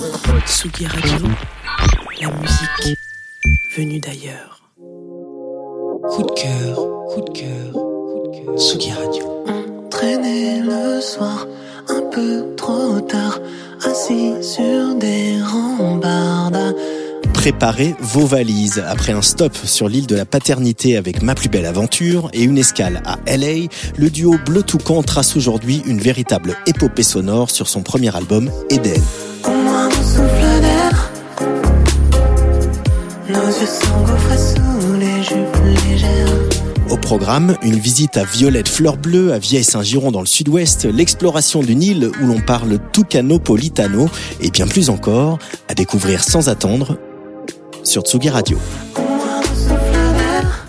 Tsugi Radio, la musique venue d'ailleurs. Coup de cœur, coup de cœur, coup de cœur. Tsugi Radio. Traîner le soir, un peu trop tard, assis sur des rambardes. Préparez vos valises. Après un stop sur l'île de la Paternité avec Ma plus belle aventure et une escale à LA, le duo Bleu Toucan trace aujourd'hui une véritable épopée sonore sur son premier album, Eden. Nos yeux s'engouffrent sous les jupes légères. Au programme, une visite à Violette Fleur Bleue à Vieille-Saint-Giron dans le sud-ouest, l'exploration d'une île où l'on parle Tucano-Politano et bien plus encore, à découvrir sans attendre sur Tsugi Radio. Au moins mon souffle d'air.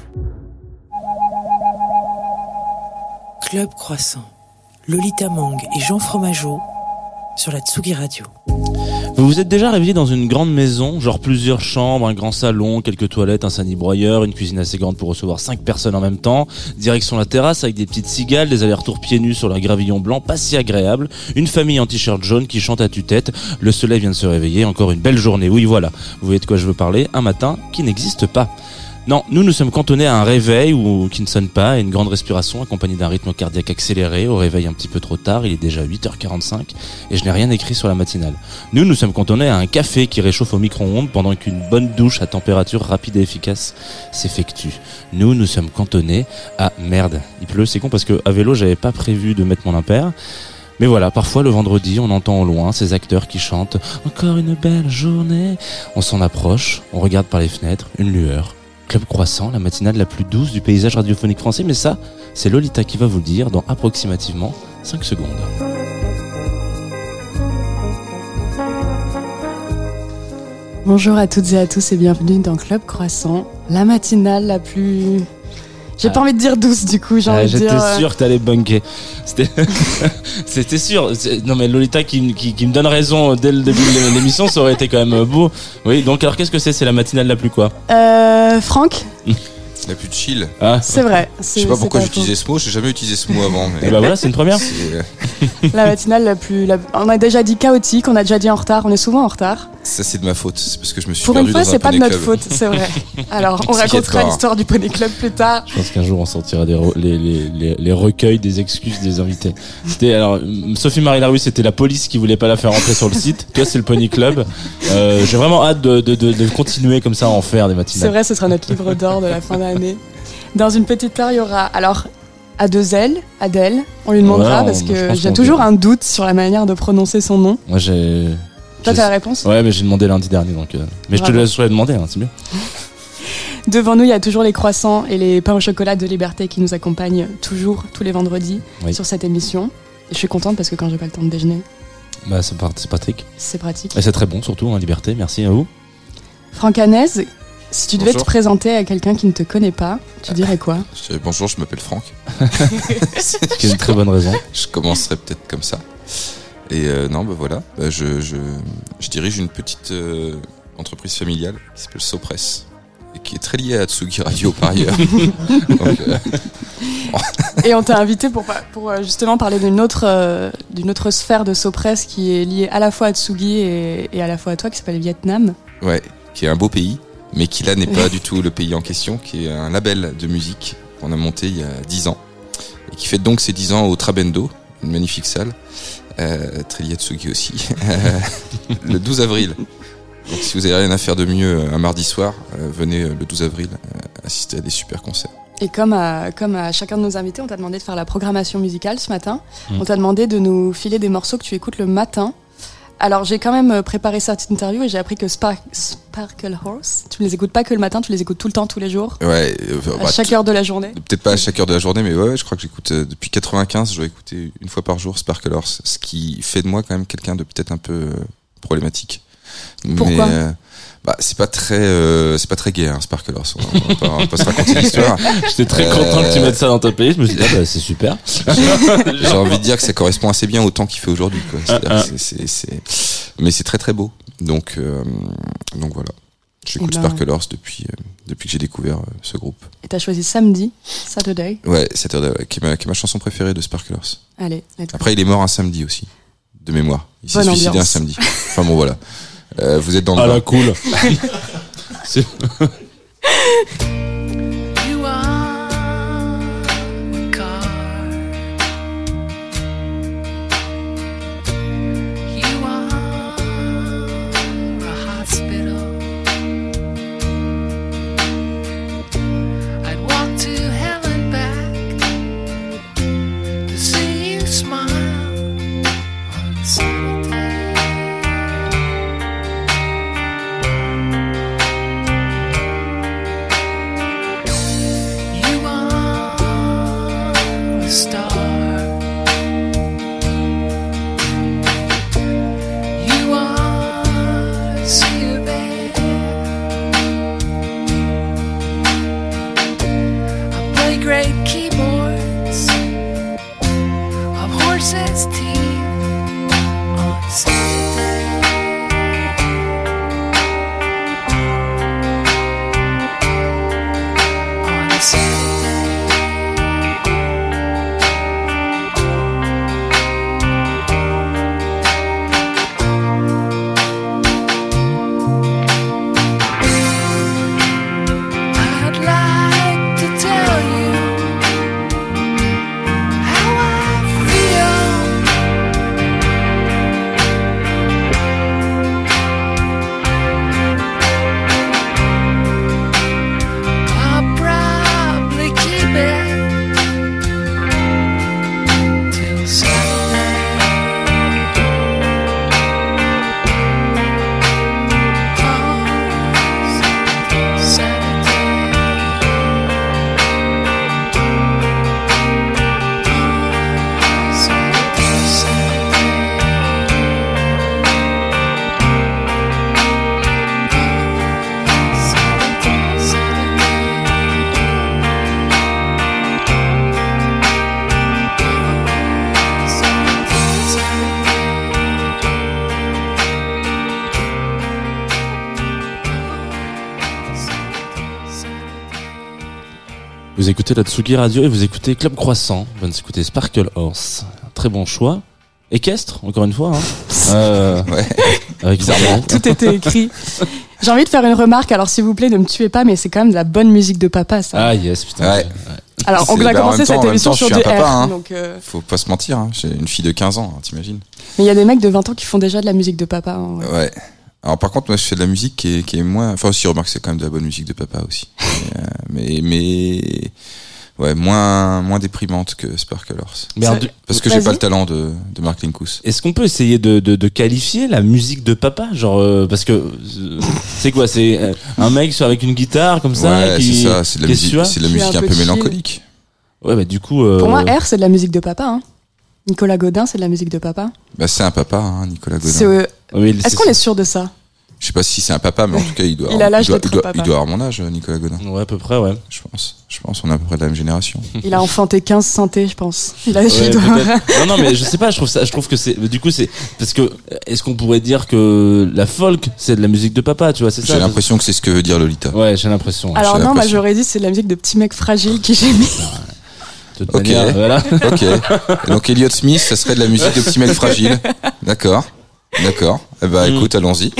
Club Croissant. Lolita Mang et Jean Fromageau sur la Tsugi Radio. Vous vous êtes déjà réveillé dans une grande maison, genre plusieurs chambres, un grand salon, quelques toilettes, un sanibroyeur, une cuisine assez grande pour recevoir cinq personnes en même temps, direction la terrasse avec des petites cigales, des allers-retours pieds nus sur leur gravillon blanc, pas si agréable, une famille en t-shirt jaune qui chante à tue-tête, le soleil vient de se réveiller, encore une belle journée, oui voilà, vous voyez de quoi je veux parler, un matin qui n'existe pas. Non, nous nous sommes cantonnés à un réveil ou qui ne sonne pas et une grande respiration accompagnée d'un rythme cardiaque accéléré, au réveil un petit peu trop tard, il est déjà 8h45 et je n'ai rien écrit sur la matinale. Nous nous sommes cantonnés à un café qui réchauffe au micro-ondes pendant qu'une bonne douche à température rapide et efficace s'effectue. Nous nous sommes cantonnés à merde. Il pleut, c'est con parce que à vélo j'avais pas prévu de mettre mon impair. Mais voilà, parfois le vendredi, on entend au loin ces acteurs qui chantent Encore une belle journée. On s'en approche, on regarde par les fenêtres, une lueur. Club Croissant, la matinale la plus douce du paysage radiophonique français, mais ça, c'est Lolita qui va vous le dire dans approximativement 5 secondes. Bonjour à toutes et à tous et bienvenue dans Club Croissant, la matinale la plus. J'ai pas envie de dire douce du coup, j'ai Ah, envie de J'étais dire. euh, sûr que t'allais bunker. C'était sûr. Non mais Lolita qui, qui, qui me donne raison dès le début de l'émission, ça aurait été quand même beau. Oui, donc alors qu'est-ce que c'est? C'est la matinale la plus quoi? Euh, Franck, La plus chill. ah. c'est vrai. Je sais pas pourquoi j'utilisais ce mot, j'ai jamais utilisé ce mot avant. Mais Et bah voilà, c'est une première. c'est- euh, La matinale la plus. la- On a déjà dit chaotique, on a déjà dit en retard, on est souvent en retard. ça c'est de ma faute. C'est parce que je me suis Pour une fois, c'est pas de notre club. faute, c'est vrai. Alors, on racontera l'histoire du Poney Club plus tard. Je pense qu'un jour on sortira des re- les, les, les, les recueils des excuses des invités. C'était alors mm, Sophie Marie Larousse, c'était la police qui voulait pas la faire rentrer sur le site. Toi, c'est le Pony Club. Euh, J'ai vraiment hâte de, de, de, de continuer comme ça à en faire des C'est matinales. vrai, ce sera notre livre d'or de la fin d'année. Dans une petite heure, il y aura alors à deux Adèle. On lui demandera Ouais, parce on- que j'ai toujours un doute sur la manière de prononcer son nom. Moi, j'ai. Toi, t'as la réponse? Ouais, mais j'ai demandé lundi dernier, donc. euh, Mais je te laisserai demander, hein, c'est mieux. Devant nous, il y a toujours les croissants et les pains au chocolat de Liberté qui nous accompagnent toujours tous les vendredis Oui. sur cette émission. Et je suis contente parce que quand j'ai pas le temps de déjeuner, Bah, c'est Pat- c'est pratique. Et c'est très bon, surtout en liberté. Merci à vous. Franck Hanez, si tu devais Bonjour. te présenter à quelqu'un qui ne te connaît pas, tu dirais quoi Je dirais, bonjour, je m'appelle Franck. Ce qui est une très bonne raison. Je commencerai peut-être comme ça. Et euh, non, bah voilà. Bah, je, je, je dirige une petite euh, entreprise familiale qui s'appelle Sopress et qui est très liée à Tsugi Radio par ailleurs. Donc, euh, Et on t'a invité pour, justement parler d'une autre, euh, d'une autre sphère de Sopress qui est liée à la fois à Tsugi et, et à la fois à toi, qui s'appelle Vietnam. ouais, qui est un beau pays, mais qui là n'est pas du tout le pays en question, qui est un label de musique qu'on a monté il y a 10 ans et qui fête donc ses 10 ans au Trabendo, une magnifique salle, euh, Tsugi aussi, le 12 avril. Donc si vous avez rien à faire de mieux euh, un mardi soir, euh, venez euh, le 12 avril euh, assister à des super concerts. Et comme à, comme à chacun de nos invités, on t'a demandé de faire la programmation musicale ce matin. Mm. On t'a demandé de nous filer des morceaux que tu écoutes le matin. Alors j'ai quand même euh, préparé cette interview et j'ai appris que Spar- Sparkle Horse, tu ne les écoutes pas que le matin, tu les écoutes tout le temps, tous les jours, Ouais, euh, à bah, chaque heure de la journée. Peut-être pas à chaque heure de la journée, mais ouais, ouais, je crois que j'écoute euh, depuis 95, je dois écouter une fois par jour Sparkle Horse, ce qui fait de moi quand même quelqu'un de peut-être un peu euh, problématique. Pourquoi? Mais, bah, c'est pas très, euh, c'est pas très gay, hein, Sparkle Horse. On va, on va pas, on va pas se raconter l'histoire. J'étais très Euh, content que tu mettes ça dans ta playlist. Je me suis dit, ah, bah, c'est super. J'ai envie de dire que ça correspond assez bien au temps qu'il fait aujourd'hui, quoi. C'est-à-dire Ah, que c'est- c'est- c'est- mais c'est très très beau. Donc, euh, donc voilà. J'écoute Eh ben. Sparkle Horse depuis, euh, depuis que j'ai découvert euh, ce groupe. Et t'as choisi samedi, Saturday. Ouais, Saturday, ouais, qui est ma, qui est ma chanson préférée de Sparkle Horse. Allez, let's go. Après, il est mort un samedi aussi. de mémoire. Il s'est Bonne suicidé un samedi. Enfin bon voilà. Euh, vous êtes dans le Ah bain. la cool. écoutez la Tsugi Radio et vous écoutez Club Croissant. Vous venez d'écouter Sparkle Horse. Un très bon choix. Équestre, encore une fois. Hein. Euh, Ouais. avec. Tout était écrit. J'ai envie de faire une remarque, alors s'il vous plaît, ne me tuez pas, mais c'est quand même de la bonne musique de papa, ça. Ah yes, putain. Ouais. alors, on a bah, en commencé cette émission sur du R, hein. donc, euh, Faut pas se mentir. Hein. J'ai une fille de 15 ans, hein, t'imagines Mais il y a des mecs de 20 ans qui font déjà de la musique de papa. hein, ouais. Ouais. Alors par contre, moi, je fais de la musique qui est, qui est moins. Enfin, aussi, remarque, c'est quand même de la bonne musique de papa aussi. mais, euh, mais, mais ouais, moins, moins déprimante que Sparkle Horse. Mais alors, Ça- du- Parce que j'ai pas le talent de, de Mark Linkous. Est-ce qu'on peut essayer de, de, de qualifier la musique de papa? Genre, euh, parce que euh, c'est quoi? C'est euh, un mec sur- avec une guitare comme ça ouais, qui... c'est ça. C'est de la musique, c'est de la musique un un peu mélancolique. Ouais, bah du coup. euh, Pour moi, R, c'est de la musique de papa. Hein. Nicolas Godin, c'est de la musique de papa. Bah, c'est un papa, hein, Nicolas C'est, Godin. Oui, Est-ce qu'on est sûr de ça Je sais pas si c'est un papa, mais en tout cas, il doit. Il a l'âge doit, d'être il doit, papa. il doit avoir mon âge, Nicolas Godin. Ouais, à peu près, ouais. Je pense. Je pense. On est à peu près de la même génération. Il a enfanté 15 synthés, je pense. Il a Ouais, il doit- peut-être. non, non, mais je sais pas. Je trouve ça. Je trouve que c'est. Du coup, c'est parce que est-ce qu'on pourrait dire que la folk c'est de la musique de papa, tu vois C'est ça? J'ai l'impression que c'est ce que veut dire Lolita. Ouais, j'ai l'impression. Alors non, moi l'impression. j'aurais dit c'est de la musique de petits mecs fragiles qui j'ai mis. De Ok. manière, voilà. Ok. Et donc Elliot Smith, ça serait de la musique de petits mecs fragiles. D'accord. D'accord. Eh ben Mm. écoute, allons-y.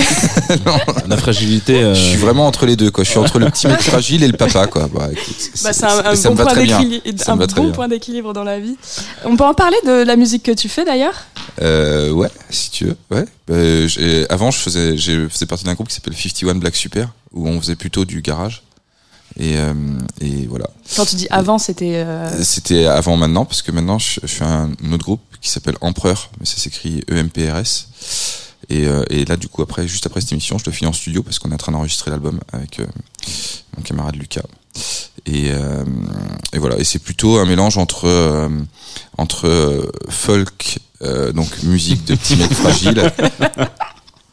La fragilité. euh, Je suis vraiment entre les deux, quoi. Je suis entre le petit mec fragile et le papa, quoi. Bah écoute. Bah, c'est un, un ça bon point très bien. d'équilibre, un bon point d'équilibre dans la vie. On peut en parler de la musique que tu fais d'ailleurs? Euh, ouais, si tu veux. Ouais. Bah, avant, je faisais, je faisais partie d'un groupe qui s'appelle 51 Black Super, où on faisait plutôt du garage. Et, euh, et voilà. Quand tu dis avant, c'était. euh, C'était avant maintenant, parce que maintenant, je, je fais un, un autre groupe qui s'appelle Empereur, mais ça s'écrit E EMPRS. Et, euh, et là, du coup, après, juste après cette émission, je le finis en studio parce qu'on est en train d'enregistrer l'album avec euh, mon camarade Lucas. Et, euh, et voilà. Et c'est plutôt un mélange entre euh, entre euh, folk, euh, donc musique de petits mecs fragiles,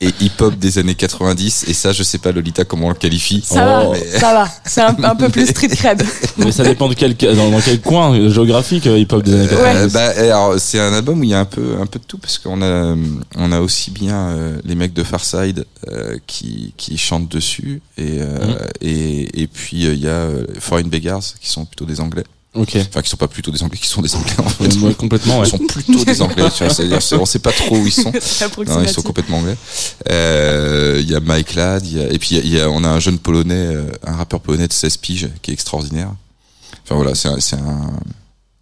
et hip-hop des années 90. Et ça, je sais pas Lolita comment on le qualifie. Ça Oh. va, ça va. C'est un, un peu plus street cred. Mais ça dépend de quel dans, dans quel coin euh, géographique euh, hip-hop des années 90. Euh, bah, alors, c'est un album où il y a un peu, un peu de tout parce qu'on a, on a aussi bien euh, les mecs de Farside euh, qui, qui chantent dessus et, euh, Mhm. et, et puis euh, il y a euh, Foreign Beggars qui sont plutôt des Anglais. Ok. Enfin, qui sont pas plutôt des Anglais, qui sont des Anglais en fait. Ouais, complètement, ouais. Ils sont plutôt des Anglais, tu vois. C'est-à-dire, c'est- on sait pas trop où ils sont. Non, ils sont complètement anglais. Euh, Il y a Mike Ladd, il y a, et puis il y a- y a, on a un jeune polonais, euh, un rappeur polonais de 16 piges qui est extraordinaire. Enfin voilà, c'est un, c'est un,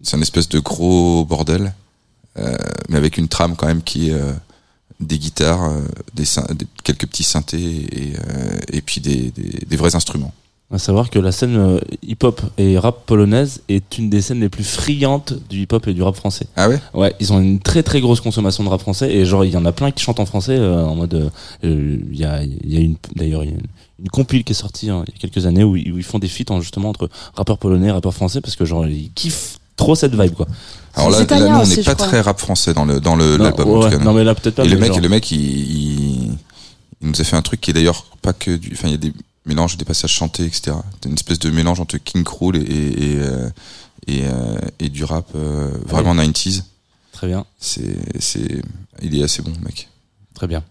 c'est un espèce de gros bordel, euh, mais avec une trame quand même qui est euh, des guitares, euh, des, quelques petits synthés et, euh, et puis des, des, des vrais instruments. À savoir que la scène euh, hip-hop et rap polonaise est une des scènes les plus friandes du hip-hop et du rap français. Ah ouais? Ouais, ils ont une très très grosse consommation de rap français et genre il y en a plein qui chantent en français euh, en mode euh, euh, il y a il y a une d'ailleurs il y a une, une compile qui est sortie hein, il y a quelques années où, ils- où ils font des feats en, justement entre rappeurs polonais et rappeurs français parce que genre ils kiffent trop cette vibe quoi. Alors là, nous, on n'est pas très rap français dans le dans le Non, l'album. en ouais, tout cas, non. non mais là peut-être pas. Et le mec, genre- le mec, il, il, il nous a fait un truc qui est d'ailleurs pas que du, enfin, il y a des mélanges, des passages chantés, etc. C'est une espèce de mélange entre King Krul et et et, euh, et, euh, et du rap euh, vraiment 90s. Très bien, C'est c'est, il est assez bon, mec. très bien.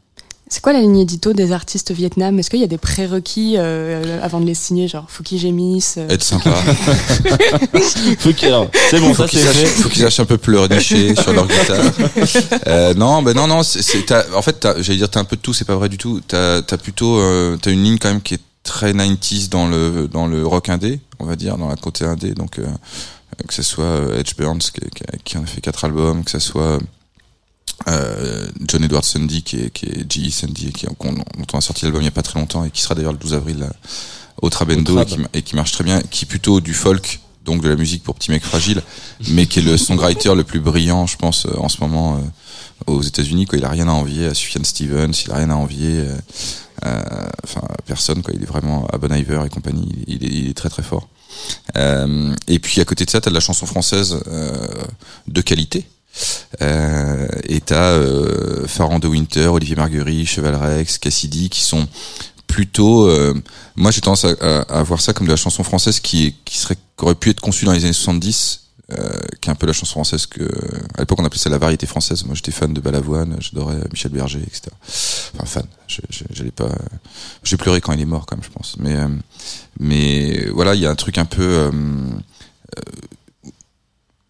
C'est quoi la ligne édito des artistes Vietnam? Est-ce qu'il y a des prérequis euh, avant de les signer, genre Fouki Gémis euh, Être sympa. Faut qu'il- alors, c'est bon faut ça qu'ils c'est sachent, fait. faut qu'ils sachent un peu pleurnicher sur leur guitare. Euh, non, ben non, non. c'est- c'est- t'as- en fait, t'as- j'allais dire t'as un peu de tout, c'est pas vrai du tout. T'as as plutôt, euh, t'as une ligne quand même qui est très 90s dans le dans le rock indé, on va dire, dans la côté indé. Donc euh, que ce soit euh, Edge Burns qui, qui, qui en a fait quatre albums, que ce soit euh, John Edward Sundy qui est qui est G.E. Sundy et qui dont on a sorti l'album il y a pas très longtemps et qui sera d'ailleurs le 12 avril là, au Trabendo et qui, et qui marche très bien, qui est plutôt du folk donc de la musique pour petits mecs fragiles, mais qui est le songwriter le plus brillant, je pense, euh, en ce moment euh, aux États-Unis. Quoi, il a rien à envier à Sufjan Stevens, il a rien à envier, euh, euh, enfin à personne. Quoi, il est vraiment à Bon Iver et compagnie. Il est, il est très très fort. Euh, et puis à côté de ça, t'as de la chanson française euh, de qualité. Euh, et t'as euh, Farrand de Winter, Olivier Marguerite, Cheval Rex, Cassidy, qui sont plutôt. euh, moi, j'ai tendance à, à, à voir ça comme de la chanson française qui, qui serait, qui aurait pu être conçue dans les années 70, euh, qui est un peu la chanson française que, à l'époque, on appelait ça la variété française. Moi, j'étais fan de Balavoine, j'adorais Michel Berger, etc. Enfin, fan. J'allais pas. J'ai pleuré quand il est mort, quand même, je pense. Mais, euh, mais voilà, il y a un truc un peu. euh,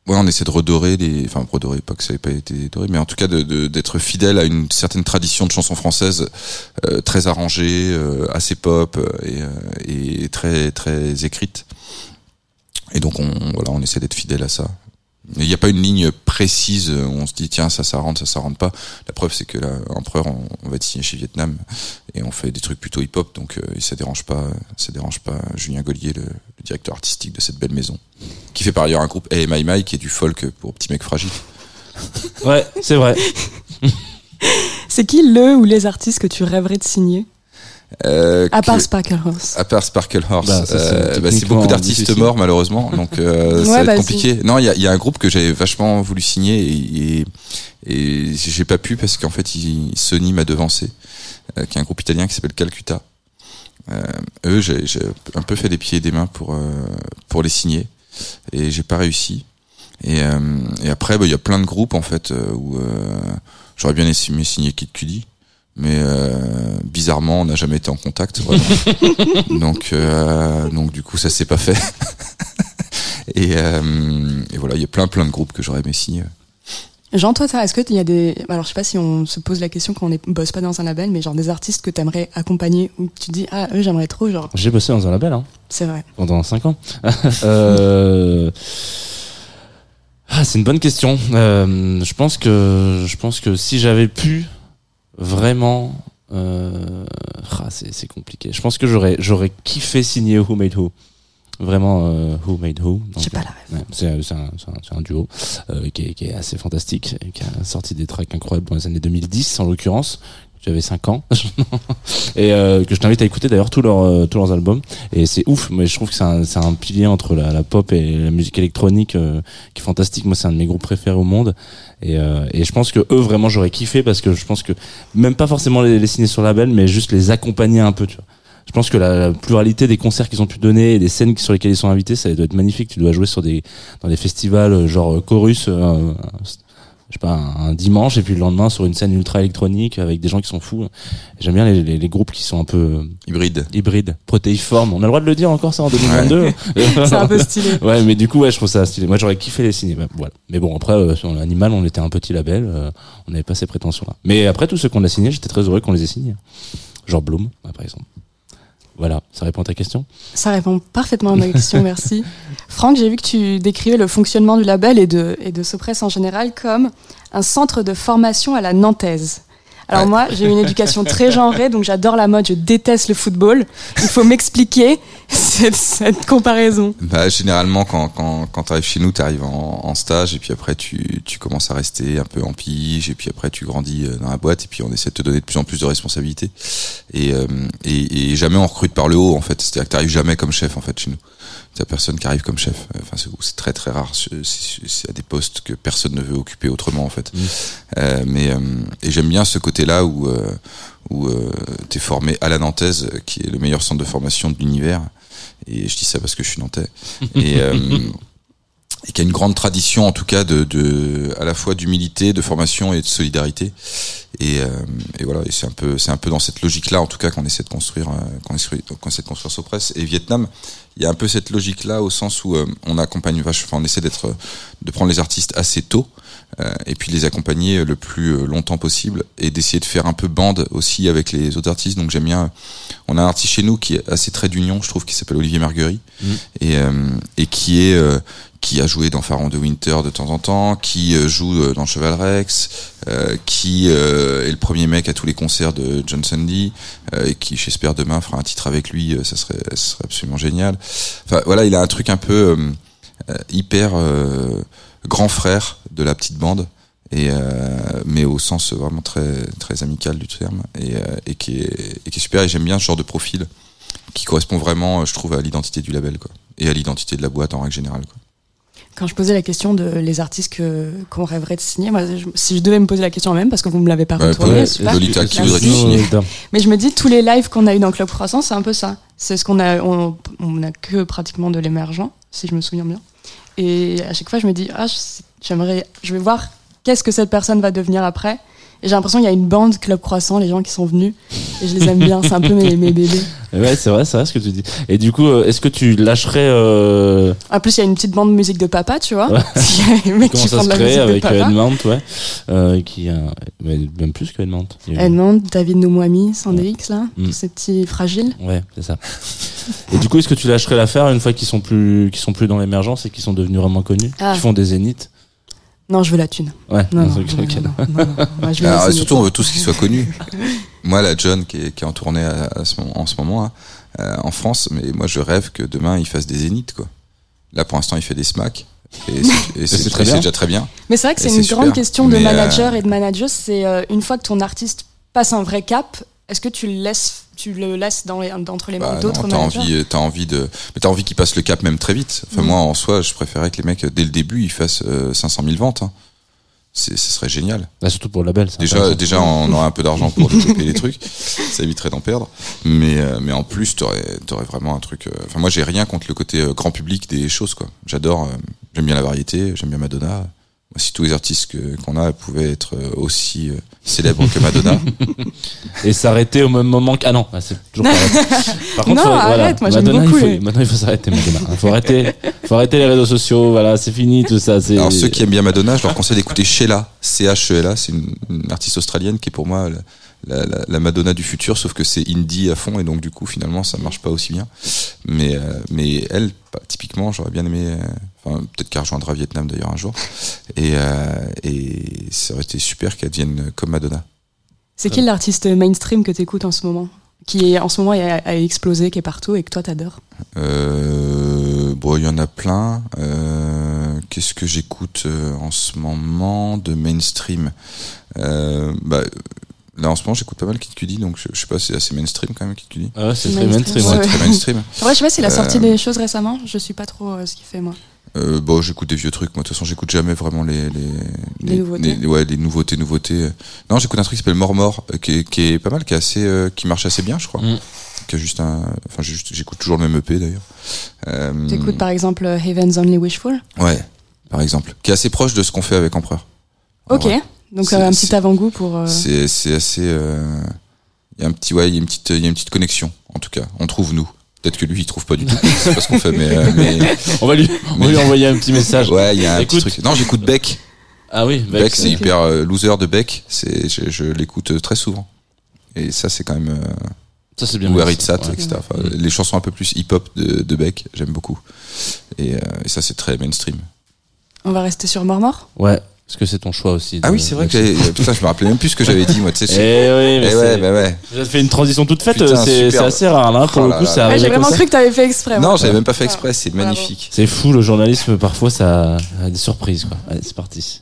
Ouais, on essaie de redorer les, enfin redorer, pas que ça n'ait pas été doré, mais en tout cas d'être fidèle à une certaine tradition de chanson française euh, très arrangée, euh, assez pop euh, et, euh, et très très écrite. Et donc on voilà, on essaie d'être fidèle à ça. Il n'y a pas une ligne précise où on se dit tiens ça ça rentre, ça ça rentre pas. La preuve c'est que là, Empereur, on, on va être signé chez Vietnam et on fait des trucs plutôt hip-hop, donc euh, et ça dérange pas, ça dérange pas Julien Gollier, le, le directeur artistique de cette belle maison, qui fait par ailleurs un groupe Hey My My qui est du folk pour petits mecs fragiles. Ouais, c'est vrai. C'est qui le ou les artistes que tu rêverais de signer? Euh, À part que- Sparkle Horse. À part Sparkle Horse, Bah, euh, bah, c'est beaucoup d'artistes morts malheureusement, donc euh, ça va être bah, compliqué. Non, il y a, il y a un groupe que j'avais vachement voulu signer et, et, et j'ai pas pu parce qu'en fait il- Sony m'a devancé, euh, qui est un groupe italien qui s'appelle Calcutta. Euh, eux, j'ai j'ai un peu fait des pieds et des mains pour euh, pour les signer et j'ai pas réussi. Et, euh, et après, bah, il y a plein de groupes en fait où euh, j'aurais bien aimé signer Kid Cudi, mais euh, bizarrement, on n'a jamais été en contact. vraiment. donc, euh, donc du coup, ça s'est pas fait. et, euh, et voilà, il y a plein plein de groupes que j'aurais aimé signer. Jean, toi, ça, est-ce que il y a des. Alors, je sais pas si on se pose la question quand on ne bosse pas dans un label, mais genre des artistes que t'aimerais accompagner ou que tu dis, ah, eux, j'aimerais trop, genre, J'ai bossé dans un label hein, c'est vrai. pendant 5 ans. euh... Ah, c'est une bonne question. Euh, je pense que je pense que si j'avais pu vraiment, euh... ah, c'est c'est compliqué. Je pense que j'aurais j'aurais kiffé signer Who Made Who. Vraiment euh, Who Made Who. J'ai pas la rêve. Ouais, c'est un, un, duo euh, qui, est, qui est assez fantastique, qui a sorti des tracks incroyables dans les années 2010 en l'occurrence. J'avais 5 ans. Et euh, que je t'invite à écouter d'ailleurs tous leurs euh, tous leurs albums. Et c'est ouf mais je trouve que c'est un, un pilier entre la, pop et la musique électronique euh, qui est fantastique. Moi c'est un de mes groupes préférés au monde. Et, euh, et je pense que eux vraiment j'aurais kiffé parce que je pense que même pas forcément les, les signer sur label mais juste les accompagner un peu tu vois. Je pense que la, la pluralité des concerts qu'ils ont pu donner et des scènes sur lesquelles ils sont invités, ça doit être magnifique. Tu dois jouer sur des dans des festivals euh, genre euh, Chorus, euh, sais pas, un, un dimanche et puis le lendemain sur une scène ultra électronique avec des gens qui sont fous. J'aime bien les, les, les groupes qui sont un peu Hybride. hybrides, protéiformes. On a le droit de le dire encore ça en 2022. C'est un peu stylé. Ouais, mais du coup, ouais, je trouve ça stylé. Moi, j'aurais kiffé les signer. mais Voilà. Mais bon, après, euh, sur l'animal, on était un petit label. euh, on n'avait pas ces prétentions-là. Mais après, tous ceux qu'on a signés, j'étais très heureux qu'on les ait signés. Genre Bloom, ouais, par exemple. Voilà, ça répond à ta question? Ça répond parfaitement à ma question, merci. Franck, j'ai vu que tu décrivais le fonctionnement du label et de, et de Sopress en général comme un centre de formation à la nantaise. Alors Ouais. moi, j'ai une éducation très genrée, donc j'adore la mode, je déteste le football. Il faut m'expliquer cette, cette comparaison. Bah, généralement, quand, quand, quand tu arrives chez nous, tu arrives en, en stage et puis après, tu, tu commences à rester un peu en pige et puis après, tu grandis euh, dans la boîte et puis on essaie de te donner de plus en plus de responsabilités. Et, euh, et, et jamais on recrute par le haut, en fait. C'est-à-dire que tu jamais comme chef, en fait, chez nous. Y personne qui arrive comme chef. Enfin, c'est très très rare. C'est à des postes que personne ne veut occuper autrement, en fait. Euh, mais euh, et j'aime bien ce côté-là où euh, où euh, t'es formé à la Nantaise, euh, qui est le meilleur centre de formation de l'univers. Et je dis ça parce que je suis nantais. Et, euh, et qui a une grande tradition, en tout cas, de, de à la fois d'humilité, de formation et de solidarité. Et, euh, et voilà, et c'est un peu, c'est un peu dans cette logique-là, en tout cas, qu'on essaie de construire, euh, qu'on essaie, qu'on essaie de construire Sopress. Et Vietnam, il y a un peu cette logique-là au sens où euh, on accompagne vache, enfin, on essaie d'être, euh, de prendre les artistes assez tôt. euh, et puis les accompagner le plus euh, longtemps possible et d'essayer de faire un peu bande aussi avec les autres artistes. Donc j'aime bien. On a un artiste chez nous qui est assez trait d'union, je trouve, qui s'appelle Olivier Marguerite Mm. et euh, et qui est euh, qui a joué dans Pharaon de Winter de temps en temps, qui euh, joue euh, dans Cheval Rex, euh, qui euh, est le premier mec à tous les concerts de Johnson Lee, euh, et qui, j'espère, demain fera un titre avec lui, euh, ça serait, ça serait absolument génial. Enfin, voilà, il a un truc un peu hyper grand frère de la petite bande. Et mais au sens vraiment très très amical du terme et, et qui est et qui est super et j'aime bien ce genre de profil qui correspond vraiment je trouve à l'identité du label quoi et à l'identité de la boîte en règle générale quoi. Quand je posais la question de les artistes que qu'on rêverait de signer, moi, je- si je devais me poser la question même, parce que vous me l'avez pas retourné, ouais, super. Mais je me dis, tous les lives qu'on a eu dans Club Croissant, c'est un peu ça. C'est ce qu'on a, on, on a que pratiquement de l'émergent, si je me souviens bien. Et à chaque fois, je me dis, ah, j'aimerais, je vais voir qu'est-ce que cette personne va devenir après. Et j'ai l'impression qu'il y a une bande Club Croissant, les gens qui sont venus, et je les aime bien. C'est un peu mes, mes bébés. Ouais, c'est vrai, c'est vrai ce que tu dis. Et du coup, euh, est-ce que tu lâcherais euh, En plus, il y a une petite bande musique de papa, tu vois. Ouais. Il y a un mec comment qui ça se la crée musique avec papa. Edmond, ouais, euh, qui a mais même plus que Edmond. Edmond, David Noumouami, Sandrix, là, Mm. tous ces petits fragiles. Ouais, c'est ça. Et du coup, est-ce que tu lâcherais l'affaire une fois qu'ils sont plus, qu'ils sont plus dans l'émergence et qu'ils sont devenus vraiment connus, Ah. qu'ils font des zéniths? Non, je veux la thune. Ouais. Non, non, non, surtout on veut tous qu'ils soient connus moi la John qui est, qui est en tournée à, à ce moment- en ce moment hein, euh, en France mais moi je rêve que demain il fasse des zéniths quoi là pour l'instant il fait des smacks et c'est- déjà très bien Mais c'est vrai que c'est une grande super. question de Mais, euh, manager et de manager. C'est euh, une fois que ton artiste passe un vrai cap, est-ce que tu le laisses, tu le laisses dans les, entre les mains Bah, d'autres non, t'as managers envie, t'as envie de, mais t'as envie qu'ils passent le cap même très vite. Enfin, Mm. moi, en soi, je préférais que les mecs, dès le début, ils fassent euh, 500 000 ventes. Hein. C'est, ce serait génial. Bah, surtout pour le label. Déjà, déjà, on aurait un peu d'argent pour développer les trucs. Ça éviterait d'en perdre. Mais, euh, mais en plus, t'aurais, t'aurais vraiment un truc. euh, Enfin, moi, j'ai rien contre le côté euh, grand public des choses, quoi. J'adore. j'aime bien la variété. J'aime bien Madonna. Moi, si tous les artistes que, qu'on a pouvaient être euh, aussi euh, célèbres que Madonna, Et s'arrêter au même moment que... Ah non, bah, c'est toujours pareil. Par Non, faut- arrête, moi, j'aime Madonna, beaucoup il faut, les- Maintenant, il faut s'arrêter, Madonna. Il faut arrêter, faut arrêter les réseaux sociaux, voilà, c'est fini, tout ça. C'est... Alors ceux qui aiment bien Madonna, je leur conseille d'écouter Sheila, C-H-E-L-A, c'est une, une artiste australienne qui est pour moi la, la- la- la Madonna du futur, sauf que c'est indie à fond et donc du coup finalement ça marche pas aussi bien. Mais euh, mais elle, bah, typiquement, j'aurais bien aimé, euh, enfin peut-être qu'elle rejoindra Vietnam d'ailleurs un jour, et euh, et ça aurait été super qu'elle devienne comme Madonna. C'est qui l'artiste mainstream que tu écoutes en ce moment? Qui est en ce moment a, a explosé, qui est partout et que toi t'adores? Euh, bon, il y en a plein. Euh, Qu'est-ce que j'écoute euh, en ce moment de mainstream? Euh, bah, Là, en ce moment, j'écoute pas mal Kid Cudi, donc je, je sais pas, c'est assez mainstream quand même, Kid Cudi. Ah ouais, c'est très mainstream. mainstream, ouais. C'est très mainstream. En vrai, je sais pas s'il a sorti Euh, des choses récemment. Je suis pas trop euh, ce qu'il fait moi. Euh, bon, j'écoute des vieux trucs. Moi, de toute façon, j'écoute jamais vraiment les les, Les nouveautés. les- ouais, les nouveautés, nouveautés. Non, j'écoute un truc qui s'appelle Mort Mort, euh, qui est, qui est pas mal, qui est assez, euh, qui marche assez bien, je crois. Mm. Qui a juste un, enfin, j'écoute toujours le même EP d'ailleurs. Euh, T'écoutes par exemple euh, Heaven's Only Wishful? Ouais, par exemple, qui est assez proche de ce qu'on fait avec Empereur. Ok. Ouais. Donc euh, un petit avant-goût pour. euh, C'est c'est assez. euh, Il y a un petit ouais, il y a une petite, il y a une petite connexion en tout cas. On trouve nous. Peut-être que lui il trouve pas du tout. C'est pas ce qu'on fait, mais, euh, mais On va lui, on va lui envoyer un petit message. ouais, il y a un Écoute. petit truc. Non, j'écoute Beck. Ah oui, bah, Beck, c'est hyper euh, loser de Beck. C'est je, je l'écoute euh, très souvent. Et ça c'est quand même euh, ça c'est bien. Where Ouais. It's At, etc. Enfin, les chansons un peu plus hip-hop de, de Beck, j'aime beaucoup. Et, euh, et ça c'est très mainstream. On va rester sur Mormor? Ouais, parce que c'est ton choix aussi. Ah de- oui, c'est vrai que putain, je me rappelais même plus ce que j'avais dit moi. Tu sais, Eh oui, mais Eh ouais, c'est- bah ouais. J'ai fait une transition toute faite, c'est assez rare là, pour Oh le coup, c'est Ah, J'ai vraiment ça. cru que t'avais fait exprès. moi. Non, j'avais même pas fait exprès. C'est magnifique. C'est fou le journalisme, parfois ça a des surprises quoi. Allez, c'est parti.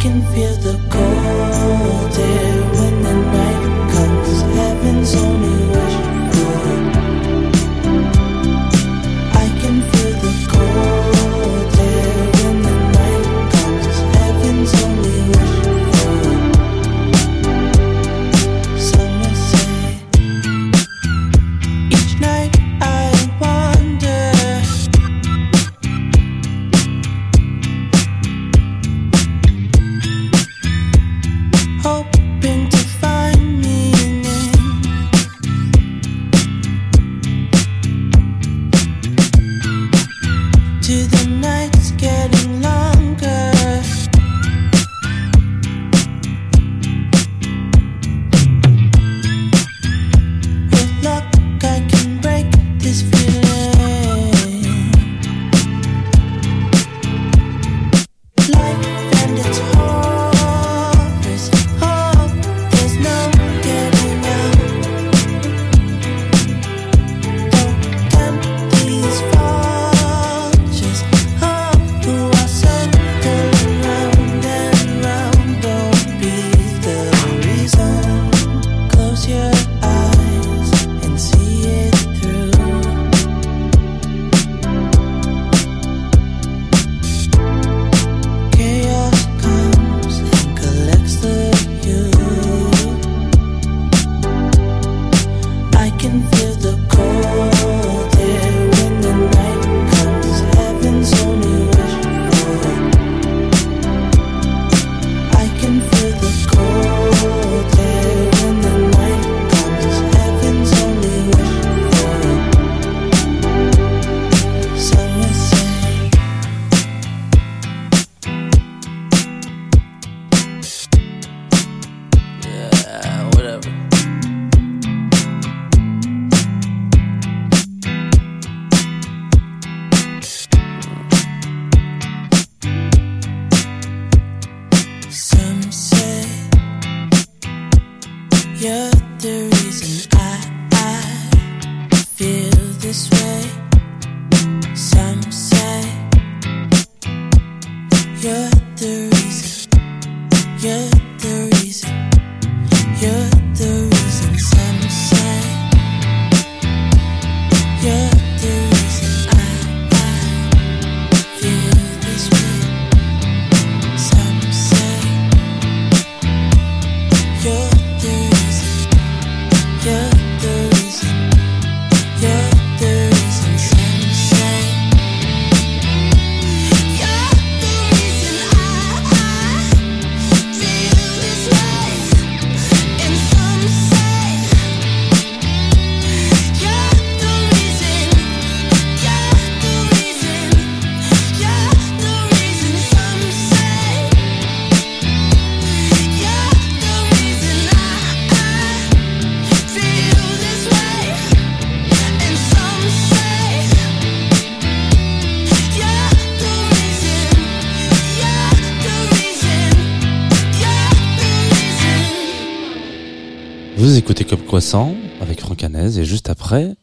Can feel the cold air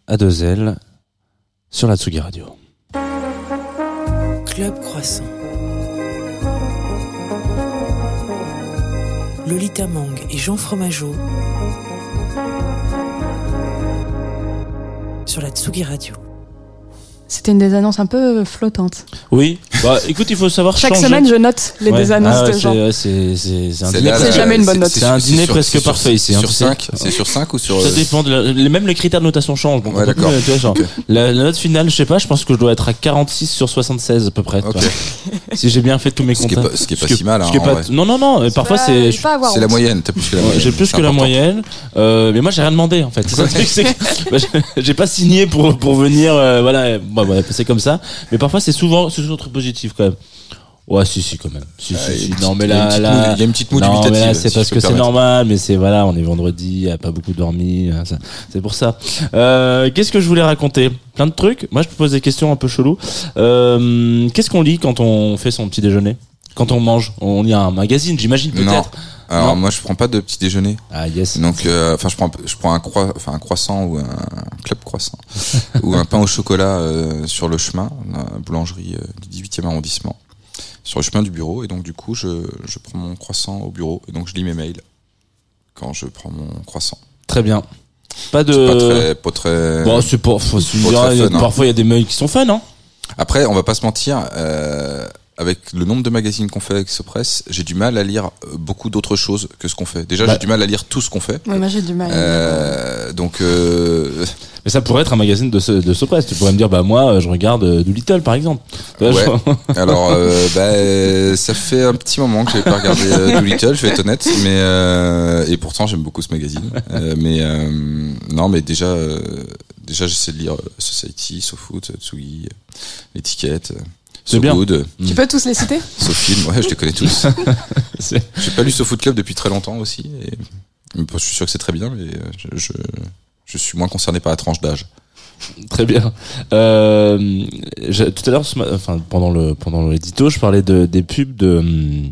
à deux ailes, sur la Tsugi Radio. Club Croissant. Lolita Mang et Jean Fromageau sur la Tsugi Radio. C'était une des annonces un peu flottantes. Oui, bah écoute, il faut savoir Chaque changer. semaine, je note les Ouais. des annonces Ah ouais, de c'est- gens. C'est c'est- c'est un C'est dîner là, C'est là, jamais une bonne note. C'est un dîner sur- presque parfait ici, c'est hein, Sur tu sais. 5 C'est sur 5 ou sur. Ça dépend, de la- les- même les critères de notation changent. Ouais, d'accord. tu vois, genre, Ok. la, la note finale, je sais pas, je pense que je dois être à 46 sur 76 à peu près. si j'ai bien fait tous mes comptes. ce qui est pas si mal, hein. Non, non, non, parfois c'est... C'est la moyenne. J'ai plus que la moyenne, euh, mais moi j'ai rien demandé en fait. C'est ça le truc, c'est que bah, j'ai- pas signé pour venir, euh, voilà, bah, c'est comme ça. Mais parfois c'est souvent c'est toujours positif quand même. Ouais, si, si, quand même. Si, Ah, si, Non, mais là, il y a une petite non, dubitative, c'est si parce que c'est normal, mais c'est voilà, on est vendredi, a pas beaucoup dormi, ça- c'est pour ça. Euh, qu'est-ce que je voulais raconter? Plein de trucs. Moi, je te pose des questions un peu cheloues. Euh, qu'est-ce qu'on lit quand on fait son petit déjeuner? Quand on mange? On lit un magazine, j'imagine peut-être. Alors Non? moi je prends pas de petit déjeuner. Ah yes. Donc euh, enfin je prends je prends un croi, enfin un croissant ou un club croissant ou un pain au chocolat euh, sur le chemin, la boulangerie euh, du 18e arrondissement, sur le chemin du bureau et donc du coup je je prends mon croissant au bureau et donc je lis mes mails quand je prends mon croissant. Très bien. Pas de. Pas très pas très Bon, c'est. Faut se dire, fun, hein. Parfois, il y a des mails qui sont fun, hein. Après, on va pas se mentir, euh, avec le nombre de magazines qu'on fait avec Sopress, j'ai du mal à lire euh, beaucoup d'autres choses que ce qu'on fait. Déjà, Bah. j'ai du mal à lire tout ce qu'on fait. Ouais, moi j'ai du mal. Euh, donc, euh, Mais ça pourrait être un magazine de, ce- de Sopress. Tu pourrais me dire, bah moi, euh, je regarde euh, Doolittle, par exemple. Ouais. je- alors, euh, bah, ça fait un petit moment que j'avais pas regardé euh, Doolittle, je vais être honnête, mais euh, et pourtant j'aime beaucoup ce magazine. Euh, mais euh, non, mais déjà, euh, déjà j'essaie de lire Society, SoFoot, Tsugi, euh, l'étiquette. C'est So bien. Good, Tu peux tous les citer? SoFilm, ouais, je les connais tous. J'ai pas lu SoFoot Club depuis très longtemps aussi. Et... Je suis sûr que c'est très bien, mais je, je, je suis moins concerné par la tranche d'âge. Très bien. Euh, j'ai- tout à l'heure, enfin pendant le pendant l'édito, je parlais de des pubs de hum,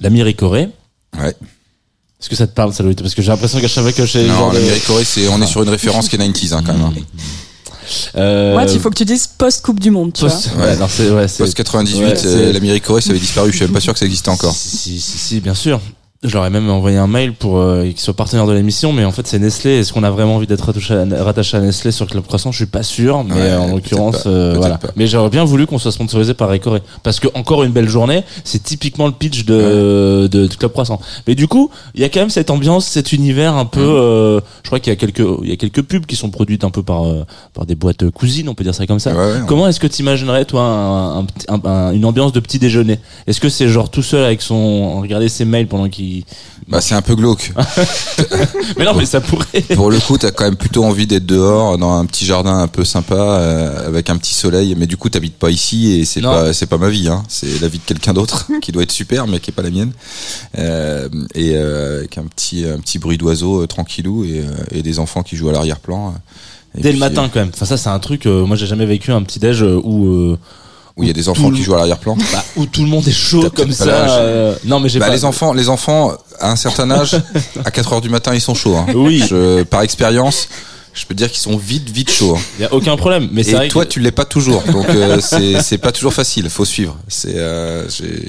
l'Amérique Corée. Ouais. Est-ce que ça te parle, ça, Louis Parce que j'ai l'impression qu'à chaque fois que je fais Non, l'Amérique Corée, c'est, on est sur une référence qui est 90s, hein, quand même. hein. Euh, Moi, il faut que tu dises post-Coupe du Monde, tu vois. post- ouais, non, c'est ouais, c'est Post 98, Ouais, euh, c'est- l'Amérique Corée, ça avait disparu. Je suis même pas sûr que ça existait encore. Si, si, si, si, bien sûr. Je leur ai même envoyé un mail pour euh, qu'ils soient partenaires de l'émission, mais en fait c'est Nestlé. Est-ce qu'on a vraiment envie d'être rattaché à, Nestlé sur Club Croissant? Je suis pas sûr, mais Ouais, euh, en l'occurrence, euh, voilà. pas. Mais j'aurais bien voulu qu'on soit sponsorisé par Récoré, parce que encore une belle journée, c'est typiquement le pitch de, de, de Club Croissant. Mais du coup, il y a quand même cette ambiance, cet univers un peu. Euh, je crois qu'il y a quelques, il y a quelques pubs qui sont produites un peu par euh, par des boîtes cousines, on peut dire ça comme ça. Comment est-ce que tu imaginerais, toi, un, un petit- un- un- une ambiance de petit déjeuner? Est-ce que c'est genre tout seul avec son. regarder ses mails pendant qu'il. Bah, c'est un peu glauque. Mais non, mais ça pourrait. Pour le coup, t'as quand même plutôt envie d'être dehors, dans un petit jardin un peu sympa, euh, avec un petit soleil. Mais du coup, t'habites pas ici et c'est pas, c'est pas ma vie, hein. C'est la vie de quelqu'un d'autre qui doit être super, mais qui est pas la mienne. Euh, et euh, avec un petit, un petit bruit d'oiseaux euh, tranquillou et, et des enfants qui jouent à l'arrière-plan. Dès le matin, quand même. Enfin, ça, c'est un truc. moi, j'ai jamais vécu un petit déj où. Où il y a des enfants qui jouent à l'arrière-plan. bah, où tout le monde est chaud T'as comme peut-être pas ça. l'âge. euh, Non, mais j'ai Bah, pas. les enfants, les enfants, à un certain âge, à 4 heures du matin, ils sont chauds. Hein. Oui. Je- par expérience, je peux te dire qu'ils sont vite, vite chauds. hein. Il y a aucun problème. Mais Et vrai toi, que- tu l'es pas toujours, donc euh, c'est c'est pas toujours facile. Faut suivre. C'est euh,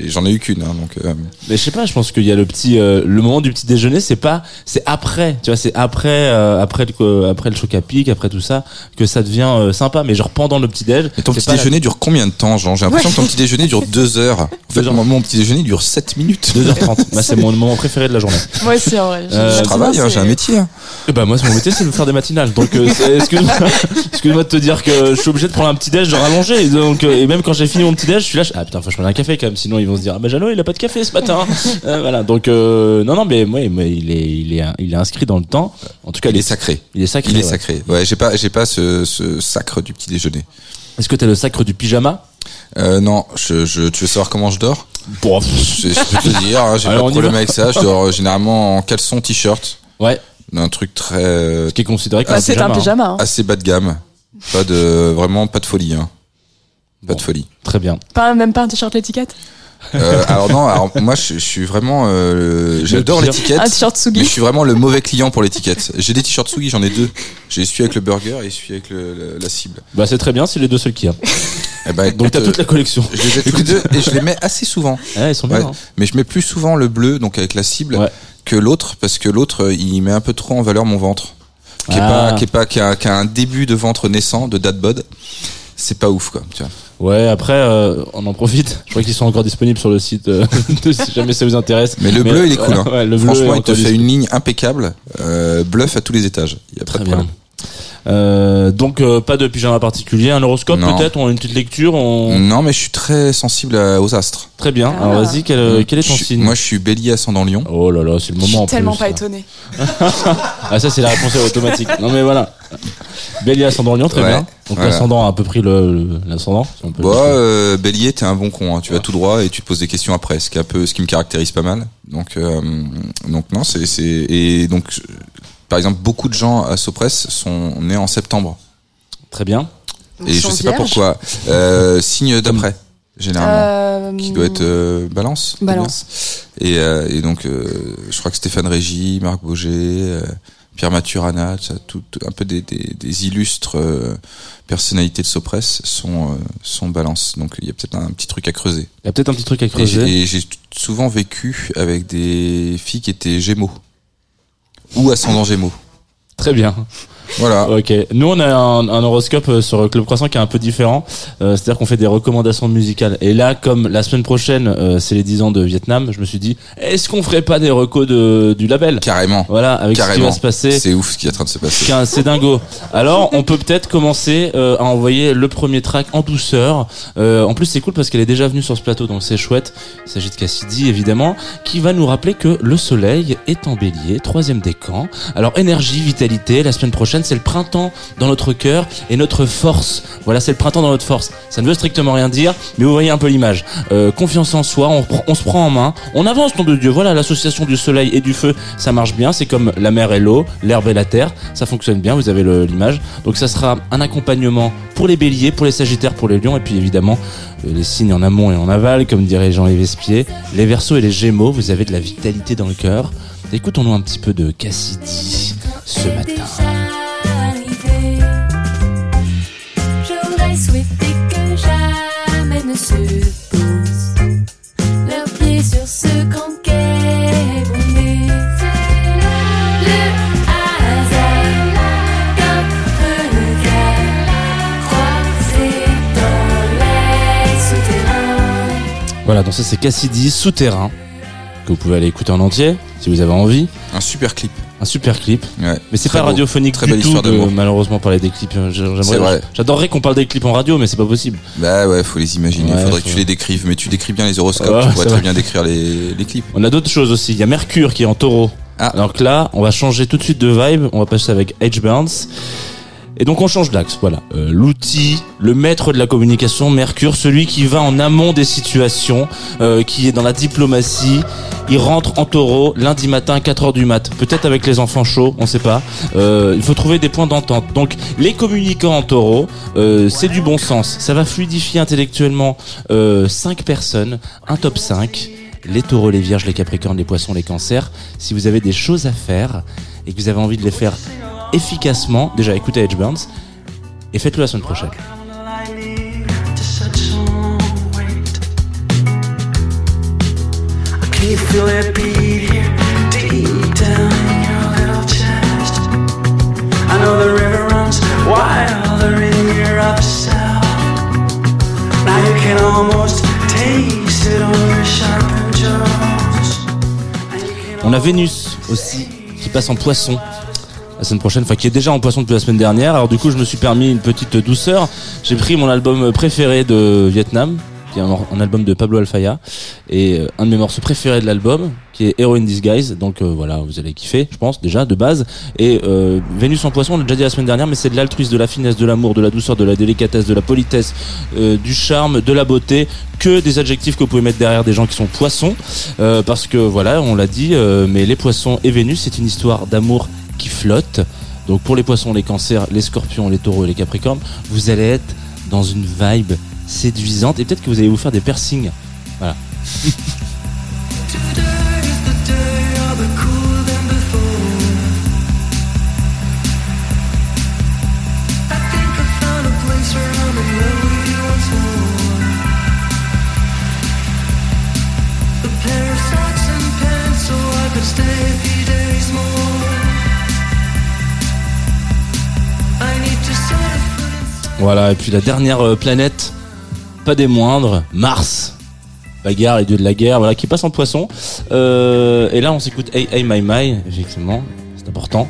j'en ai eu qu'une, hein, donc euh, Mais je sais pas, je pense qu'il y a le petit, euh, le moment du petit déjeuner, c'est pas, c'est après, tu vois, c'est après, euh, après le, après le choc à pic, après tout ça, que ça devient euh, sympa. Mais genre pendant le petit déj. Et ton petit pas la- déjeuner dure combien de temps, Jean J'ai l'impression que ton petit déjeuner dure deux heures. En fait, Deux heures. mon, mon petit déjeuner dure 7 minutes. 2h30. bah, c'est mon moment préféré de la journée. Moi aussi, en vrai. Euh, Je travaille, hein, j'ai un métier. hein. Et bah moi, mon métier, c'est de faire des matinales. Donc, euh, excuse-moi, excuse-moi de te dire que je suis obligé de prendre un petit déj, de rallonger. Et donc, euh, et même quand j'ai fini mon petit déj, je suis là, je- ah putain, faut que je prenne un café quand même. Sinon, ils vont se dire, ah bah Jeannot, il a pas de café ce matin. Euh, voilà. Donc, euh, non, non, mais moi, il est, il est, il est inscrit dans le temps. En tout cas, Il est sacré. il est sacré. Il est ouais. sacré. Ouais, j'ai pas, j'ai pas ce, ce sacre du petit déjeuner. Est-ce que t'as le sacre du pyjama? Euh, non, je, je, tu veux savoir comment je dors? Bon, je, je peux te dire, hein, j'ai pas de problème avec ça. Je dors généralement en caleçon, t-shirt, ouais, un truc très euh, ce qui est considéré comme Bah, un c'est pyjama. un hein. pyjama. hein. assez bas de gamme. Pas de vraiment pas de folie. Hein. Pas de folie. Très bien. Pas, même pas un t-shirt l'étiquette? Euh, alors non, alors moi je, je suis vraiment, euh, j'adore l'étiquette. Un t-shirt Mais je Sugi. suis vraiment le mauvais client pour l'étiquette. J'ai des t-shirts Sugi, j'en ai deux. J'ai celui avec le burger et celui avec le- le- la cible. Bah c'est très bien, c'est les deux seuls qu'il y a. Eh ben, Donc t'as toute la collection. euh, Je les ai tous les deux et je les mets assez souvent. Ouais, ils sont bien. Ouais. hein. Mais je mets plus souvent le bleu, donc avec la cible, Ouais. que l'autre, parce que l'autre, il met un peu trop en valeur mon ventre. Qui est Ah. pas, qui est pas, qui a, qui a un début de ventre naissant, de dad bod. C'est pas ouf, quoi. Tu vois. Ouais, après, euh, on en profite. Je crois qu'ils sont encore disponibles sur le site, euh, de- si jamais ça vous intéresse. Mais le bleu, il est cool. hein. Ouais, le bleu Franchement, il te fait disponible. une ligne impeccable, euh, bluff à tous les étages. Il y a pas Très de bien. Euh, donc euh, pas de pyjama particulier, un horoscope Non. peut-être, on a une petite lecture, on... Non, mais je suis très sensible à- aux astres. très bien. Ah. Alors vas-y, quel, quel est ton Je suis- signe Moi, je suis bélier ascendant lion. Oh là là, c'est le Je moment. en suis tellement plus, pas là. étonnée. Ah ça c'est la réponse automatique. Non mais voilà. Bélier ascendant lion, très Ouais, bien. Donc voilà. l'ascendant a à peu près le le- l'ascendant. si on peut Bon, dire. euh, bélier, t'es un bon con. Hein. Tu vas tout droit et tu te poses des questions après, ce qui est un peu, ce qui me caractérise pas mal. Donc, euh, donc non, c'est, c'est et donc, je- par exemple, beaucoup de gens à Sopress sont nés en septembre. Très bien. et je Sont sais pas pourquoi. Euh, signe d'après, généralement. Euh, Qui doit être euh, Balance. Balance. Et, euh, et donc, euh, je crois que Stéphane Régis, Marc Boger, euh, Pierre Maturana, ça, tout, un peu des, des, des illustres euh, personnalités de Sopress sont, euh, sont Balance. Donc, il y a peut-être un petit truc à creuser. Il y a peut-être un petit truc à creuser. et j'ai souvent vécu avec des filles qui étaient Gémeaux ou ascendant Gémeaux. Très bien. Voilà. Ok. Nous, on a un, un horoscope euh, sur Club Croissant qui est un peu différent. Euh, C'est-à-dire qu'on fait des recommandations musicales. Et là, comme la semaine prochaine, euh, c'est les 10 ans de Vietnam, je me suis dit, est-ce qu'on ferait pas des recos de, du label? Carrément. Voilà, avec ce qui Carrément. va se passer. C'est ouf ce qui est en train de se passer. C'est dingo. Alors, on peut peut-être commencer euh, à envoyer le premier track en douceur. Euh, en plus, c'est cool parce qu'elle est déjà venue sur ce plateau, donc c'est chouette. Il s'agit de Cassidy, évidemment, qui va nous rappeler que le soleil est en bélier, troisième décan. Alors, énergie, vitalité, la semaine prochaine, c'est le printemps dans notre cœur et notre force. Voilà, c'est le printemps dans notre force. Ça ne veut strictement rien dire, mais vous voyez un peu l'image. Euh, confiance en soi, on, se prend en main, on avance, nom de Dieu. Voilà, l'association du soleil et du feu, ça marche bien. C'est comme la mer et l'eau, l'herbe et la terre. Ça fonctionne bien, vous avez l'image. Donc ça sera un accompagnement pour les béliers, pour les sagittaires, pour les lions, et puis évidemment euh, les signes en amont et en aval, comme dirait Jean-Yves Espier. Les versos et les gémeaux, vous avez de la vitalité dans le cœur. Écoutons-nous un petit peu de Cassidy ce matin. Ne se posent leurs pieds sur ce quai bondé. Le hasard, comme regard croisé dans les souterrains. Voilà, donc ça c'est Cassidy Souterrain, que vous pouvez aller écouter en entier, si vous avez envie. Un super clip. Un super clip. Ouais. Mais c'est pas beau. radiophonique Très du belle tout histoire de d'amour. malheureusement parler des clips. J'adorerais qu'on parle des clips en radio, mais c'est pas possible. Bah ouais, faut les imaginer. Ouais, Faudrait faut- que tu les décrives, mais tu décris bien les horoscopes. Tu pourrais très bien décrire les, les clips. On a d'autres choses aussi. Il y a Mercure qui est en taureau. Ah. Alors que là, on va changer tout de suite de vibe. On va passer avec H. Burns. Et donc on change d'axe, voilà. Euh, L'outil, le maître de la communication, Mercure, celui qui va en amont des situations, euh, qui est dans la diplomatie. Il rentre en taureau lundi matin 4h du mat. Peut-être avec les enfants chauds, on sait pas. Euh, il faut trouver des points d'entente. Donc les communicants en taureau, c'est du bon sens. Ça va fluidifier intellectuellement euh, 5 personnes, un top 5 les taureaux, les vierges, les capricornes, les poissons, les cancers, si vous avez des choses à faire et que vous avez envie de les faire efficacement, déjà écoutez Edge Burns et faites-le la semaine prochaine. On a Vénus aussi qui passe en poisson la semaine prochaine, enfin qui est déjà en poisson depuis la semaine dernière. Alors du coup, je me suis permis une petite douceur. J'ai pris mon album préféré de Vietnam, qui est un, album de Pablo Alfaya, et euh, un de mes morceaux préférés de l'album, qui est Hero in Disguise. Donc euh, voilà, vous allez kiffer, je pense déjà de base. Et euh, Vénus en poisson, on l'a déjà dit la semaine dernière, mais c'est de l'altruisme, de la finesse, de l'amour, de la douceur, de la délicatesse, de la politesse, euh, du charme, de la beauté, que des adjectifs que vous pouvez mettre derrière des gens qui sont poissons, parce que voilà, on l'a dit, mais les poissons et Vénus, c'est une histoire d'amour qui flotte. Donc pour les poissons, les cancers, les scorpions, les taureaux et les capricornes, vous allez être dans une vibe séduisante et peut-être que vous allez vous faire des piercings. Voilà. Voilà, et puis la dernière euh, planète, pas des moindres, Mars. Bagarre, les dieux de la guerre, voilà, qui passe en poisson. Euh, et là, on s'écoute Hey Hey My My, effectivement. C'est important.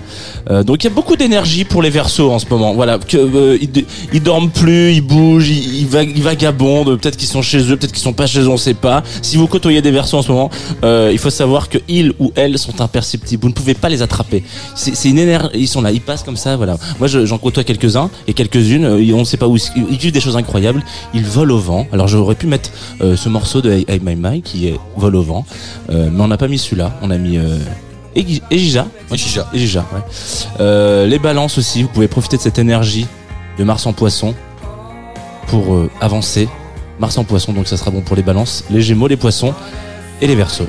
Euh, donc il y a beaucoup d'énergie pour les versos en ce moment. Voilà, euh, ils, dorment plus, ils bougent, ils, ils, va- ils vagabondent. Peut-être qu'ils sont chez eux, peut-être qu'ils sont pas chez eux, on sait pas. Si vous côtoyez des versos en ce moment, euh, il faut savoir que ils ou elles sont imperceptibles. Vous ne pouvez pas les attraper. C'est une énergie. Ils sont là, ils passent comme ça. Voilà. Moi, je- j'en côtoie quelques-uns et quelques-unes. euh, On ne sait pas où ils, ils vivent des choses incroyables. Ils volent au vent. Alors j'aurais pu mettre euh, ce morceau de Hey, Hey My My qui est vol au vent, mais on n'a pas mis celui-là. On a mis Egi- Ejija. Ejija. Ejija, ouais. Euh, les balances aussi. Vous pouvez profiter de cette énergie de Mars en Poisson pour euh, avancer. Mars en Poisson, donc ça sera bon pour les balances, les Gémeaux, les Poissons et les Verseaux.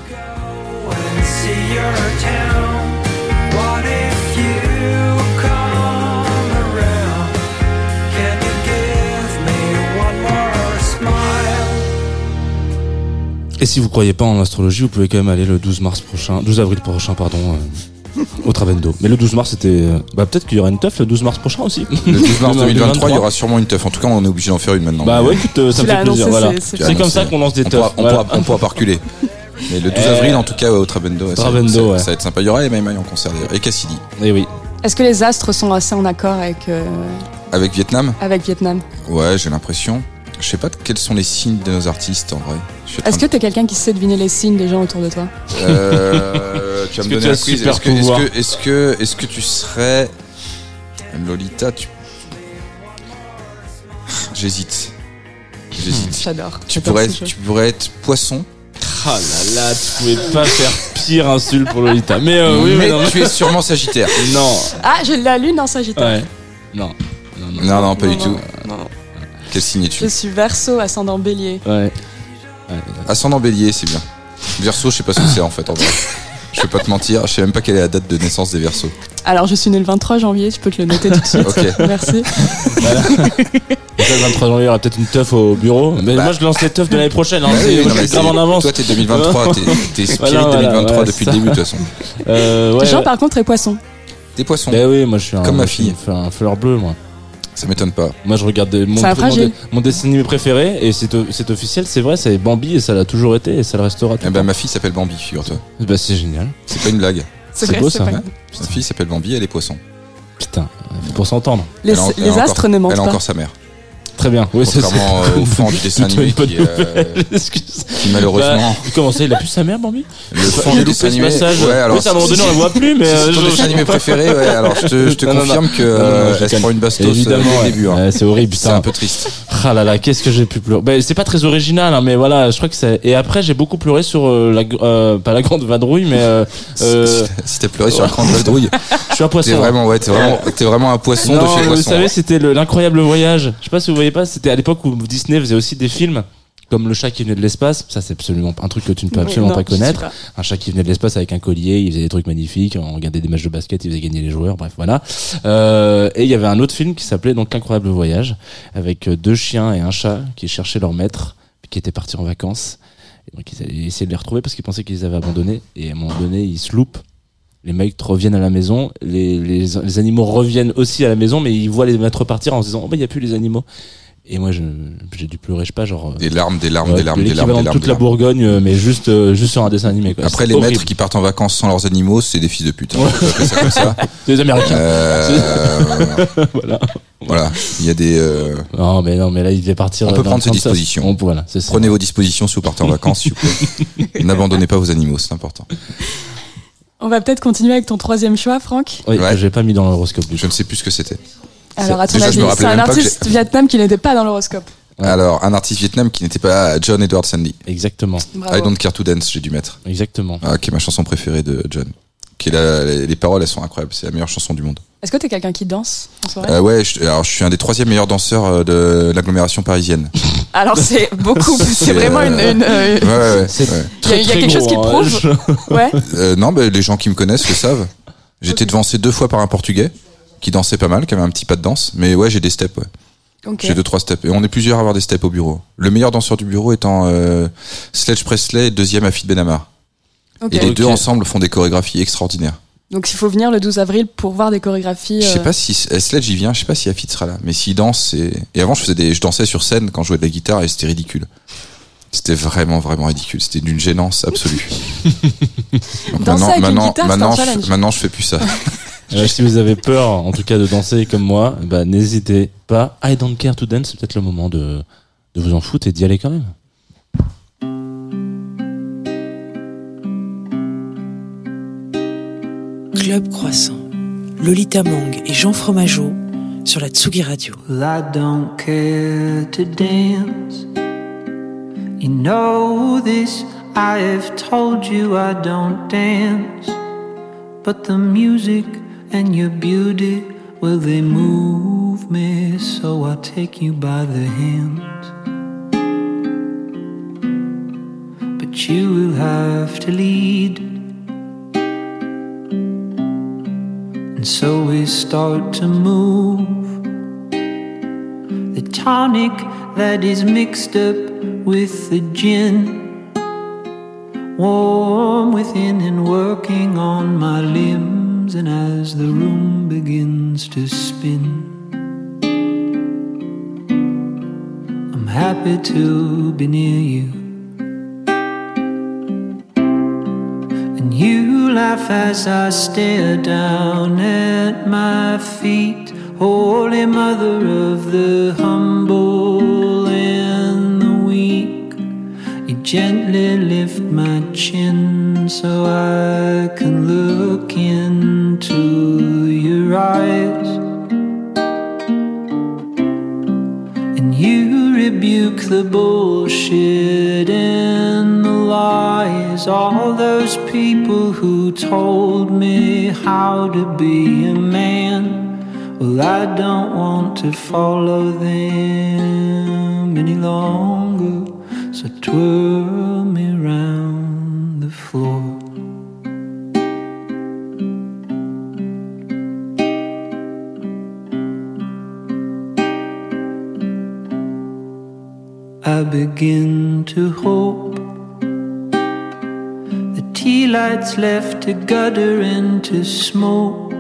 Et si vous croyez pas en astrologie, vous pouvez quand même aller le 12 mars prochain, 12 avril prochain, pardon, euh, au Travendo. Mais le 12 mars, c'était, euh, bah peut-être qu'il y aura une teuf le 12 mars prochain aussi. Le 12 mars 2023, il y aura sûrement une teuf. En tout cas, on est obligé d'en faire une maintenant. Bah ouais, écoute, euh, ça me fait plaisir. Voilà. c'est- comme ça qu'on lance des on pourra, teufs. on, Voilà. pourra, on pourra pas reculer. Mais le 12 Eh. avril, en tout cas, au Trabendo, ouais, ça, Trabendo, ça- ouais. ça va être sympa. Il y aura MMA en concert d'ailleurs. Et Cassidy. Eh oui. Est-ce que les astres sont assez en accord avec, euh, Avec Vietnam? avec Vietnam? Ouais, j'ai l'impression. Je sais pas quels sont les signes de nos artistes en vrai. Je Est-ce que t'es quelqu'un qui sait deviner les signes des gens autour de toi Euh, tu vas Est-ce me que donner un quiz. Est-ce que, est-ce pouvoir que, est-ce que, que tu serais Lolita tu... J'hésite. J'hésite. J'adore. Tu pourrais, tu pourrais être poisson, Ah là là, tu pouvais pas faire pire insulte pour Lolita. Mais euh, oui, mais mais non, tu es sûrement Sagittaire. non. Ah, j'ai la lune en Sagittaire. Ouais. Non. Non, non. Non, non, pas Non, du non, tout. non. Quel signe Je es-tu suis verso, ascendant bélier. Ouais. Ascendant bélier, c'est bien. Verso, je sais pas ce que c'est en fait en vrai. Je vais pas te mentir, je sais même pas quelle est la date de naissance des Verseaux. Alors, je suis né le 23 janvier, je peux te le noter tout de suite. Ok. Merci. Et ça, le 23 janvier, il y aura peut-être une teuf au bureau. Mais Bah. moi, je lance les teufs de l'année prochaine. Hein. Bah C'est- oui, moi, non, je mais suis grave c'est- en avance. Toi, t'es 2023, t'es, t'es spirit Voilà, voilà, 2023 ouais, depuis ça. le début de toute façon. Euh, ouais. Jean, ouais. par contre, est poisson. Des poissons, Ben oui, moi, je suis un, Comme ma moi, je suis fille. un fleur bleue, moi. Ça m'étonne pas. Moi, je regarde des- mon, fragile. dessin animé préféré, et c'est o- c'est officiel, c'est vrai, c'est Bambi, et ça l'a toujours été, et ça le restera tout Eh le ben, ma fille s'appelle Bambi, figure-toi. Bah, c'est génial. C'est pas une blague. C'est vrai, beau, ça, pas- hein. Ma fille s'appelle Bambi, elle est poisson. Putain, pour s'entendre. Les, Elle a en- les elle a astres encore- ne mentent Elle a pas. encore sa mère. Très bien. Oui, c'est Contrairement euh, au fond du dessin animé qui, euh, qui malheureusement... Bah, comment ça, il a plus sa mère, Bambi Le fond du dessin animé... passage. Ouais, alors... oui, à un moment donné, on la voit plus, mais. C'est euh, ton je- dessin animé préféré, ouais, alors je te, je te Non, confirme que Non, non, euh, je elle calme. prend une bastos euh, Évidemment, dès ouais. le début. hein. C'est horrible, C'est un peu triste. Ah là là, qu'est-ce que j'ai pu pleurer. Ben, c'est pas très original, hein, mais voilà, je crois que c'est. Et après, j'ai beaucoup pleuré sur euh, la, euh, pas la grande vadrouille, mais euh, euh, Si t'as pleuré sur un cran de vadrouille, je suis un poisson. t'es vraiment, ouais, t'es vraiment, un poisson de chez mais vous poisson. savez, c'était le- l'incroyable voyage. Je sais pas si vous voyez pas, c'était à l'époque où Disney faisait aussi des films. Comme le chat qui venait de l'espace, ça c'est absolument un truc que tu ne peux absolument non, pas connaître. pas. Un chat qui venait de l'espace avec un collier, il faisait des trucs magnifiques, on regardait des matchs de basket, il faisait gagner les joueurs, bref voilà. Euh, et il y avait un autre film qui s'appelait donc L'incroyable voyage, avec euh, deux chiens et un chat qui cherchaient leur maître, qui étaient partis en vacances. Et donc ils allaient essayer de les retrouver parce qu'ils pensaient qu'ils les avaient abandonnés. Et à un moment donné, ils se loupent. Les mecs reviennent à la maison, les, les, les animaux reviennent aussi à la maison, mais ils voient les maîtres partir en se disant, oh bah il y a plus les animaux. Et moi, j'ai dû pleurer, je sais pas, genre. euh, Des larmes, des larmes, Ouais, des larmes, des larmes, des de larmes. toute des la larmes. Bourgogne, euh, mais juste, euh, juste sur un dessin animé. Quoi. Après, les horrible. maîtres qui partent en vacances sans leurs animaux, c'est des fils de pute. hein. Appeler ça comme ça. Des Américains. Euh, voilà. voilà, il y a des. euh, Non, mais non, mais là, il devait partir. On peut prendre ses dispositions. On- voilà, c'est ça. Prenez vos dispositions si vous partez en vacances, s'il vous plaît. N'abandonnez pas vos animaux, c'est important. On va peut-être continuer avec ton troisième choix, Franck. Oui, Ouais. que j'ai pas mis dans l'horoscope Je ne sais plus ce que c'était. Alors, à ton avis, c'est un artiste vietnam qui n'était pas dans l'horoscope. Alors, un artiste vietnam qui n'était pas John Edward Sandy. Exactement. Bravo. I Don't Care to Dance, j'ai dû mettre. Exactement. Ah, qui est ma chanson préférée de John. Qui est la- les, les paroles, elles sont incroyables. C'est la meilleure chanson du monde. Est-ce que t'es quelqu'un qui danse en soirée Euh, ouais, je, alors je suis un des troisième meilleurs danseurs euh, de l'agglomération parisienne. Alors c'est beaucoup, c'est vraiment une. une, euh, Ouais, ouais, ouais. C'est ouais. Il y a- quelque chose qui prouve. ouais. Euh, non, bah, les gens qui me connaissent le savent. J'étais devancé deux fois par un Portugais qui dansait pas mal, qui avait un petit pas de danse. Mais ouais, j'ai des steps. Ouais. Ok. J'ai deux trois steps. Et on est plusieurs à avoir des steps au bureau. Le meilleur danseur du bureau étant euh, Sledge Presley, deuxième Afid Benamar. Ok. Et les deux ensemble font des chorégraphies extraordinaires. Donc il faut venir le 12 avril pour voir des chorégraphies. Je sais euh, pas si eh, Sledge y vient, je sais pas si Afid sera là. Mais s'il danse, c'est. Et avant, je faisais des, je dansais sur scène quand je jouais de la guitare et c'était ridicule. C'était vraiment vraiment ridicule. C'était d'une gênance absolue. Donc Danser avec une maintenant, guitare, c'est maintenant, un je, challenge. maintenant, je fais plus ça. Euh, si vous avez peur, en tout cas, de danser comme moi, bah, n'hésitez pas. I don't care to dance, c'est peut-être le moment de, de vous en foutre et d'y aller quand même. Club Croissant. Lolita Mang et Jean Fromageau sur la Tsugi Radio. Well, I don't care to dance. You know this, I have told you I don't dance. But the music and your beauty, well, they move me, so I take you by the hand. But you will have to lead. And so we start to move. The tonic that is mixed up with the gin. Warm within and working on my limbs. And as the room begins to spin, I'm happy to be near you. And you laugh as I stare down at my feet. Holy Mother of the humble and the weak. You gently lift my chin so I can look into your eyes. And you rebuke the bullshit and the lies. All those people who told me how to be a man. Well, I don't want to follow them any longer. So twirl I begin to hope the tea lights left to gutter into smoke.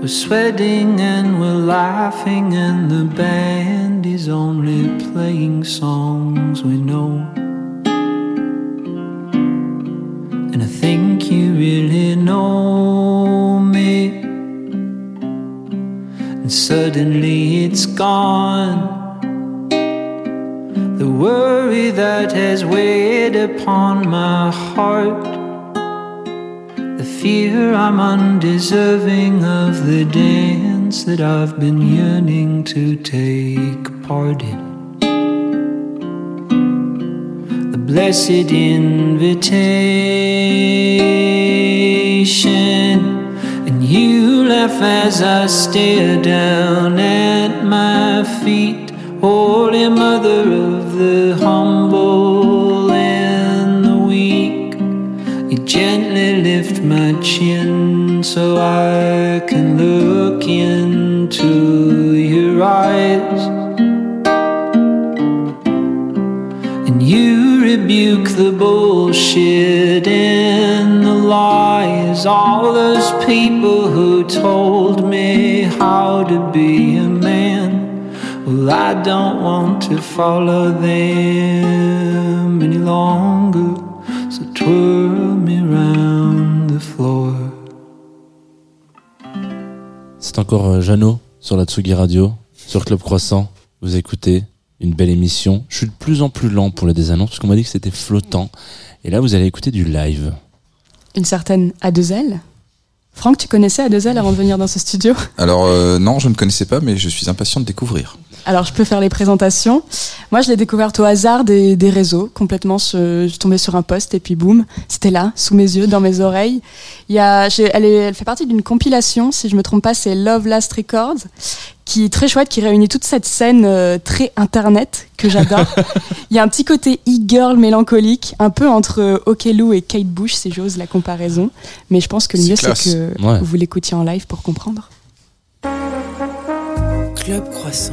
We're sweating and we're laughing, and the band is only playing songs we know. And I think you really know me. And suddenly it's gone. The worry that has weighed upon my heart. The fear I'm undeserving of the dance that I've been yearning to take part in. The blessed invitation. And you laugh as I stare down at my feet. Holy Mother of the humble and the weak, you gently lift my chin so I can look into your eyes. And you rebuke the bullshit and the lies. All those people who told me how to be a man. Well, I don't want to follow them any longer. So twirl me round the floor. C'est encore euh, Jeannot sur la Tsugi Radio, sur Club Croissant. Vous écoutez une belle émission. Je suis de plus en plus lent pour les désannonces parce qu'on m'a dit que c'était flottant. Et là, vous allez écouter du live. Une certaine A2L. Franck, tu connaissais A2L avant de venir dans ce studio? Alors euh, non, je ne connaissais pas, mais je suis impatient de découvrir. Alors, je peux faire les présentations. Moi, je l'ai découverte au hasard des, des réseaux, complètement. Je, je suis tombée sur un post et puis boum, c'était là, sous mes yeux, dans mes oreilles. Il y a, elle, est- elle fait partie d'une compilation, si je me trompe pas, c'est Love Last Records, qui est très chouette, qui réunit toute cette scène euh, très internet que j'adore. Il y a un petit côté e-girl mélancolique, un peu entre euh, Okello et Kate Bush, si j'ose la comparaison. Mais je pense que le mieux, c'est que Ouais. vous l'écoutiez en live pour comprendre. Club Croissant.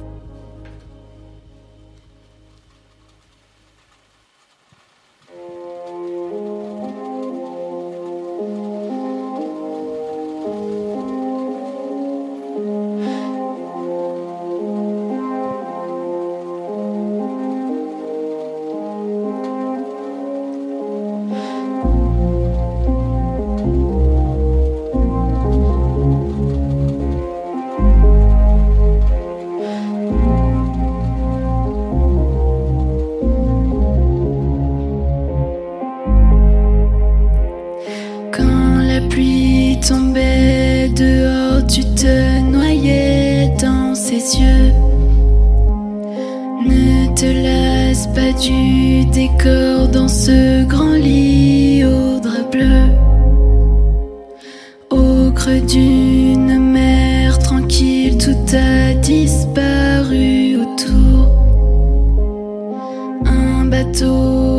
Ne te lasse pas du décor dans ce grand lit au drap bleu. Au creux d'une mer tranquille, tout a disparu autour. Un bateau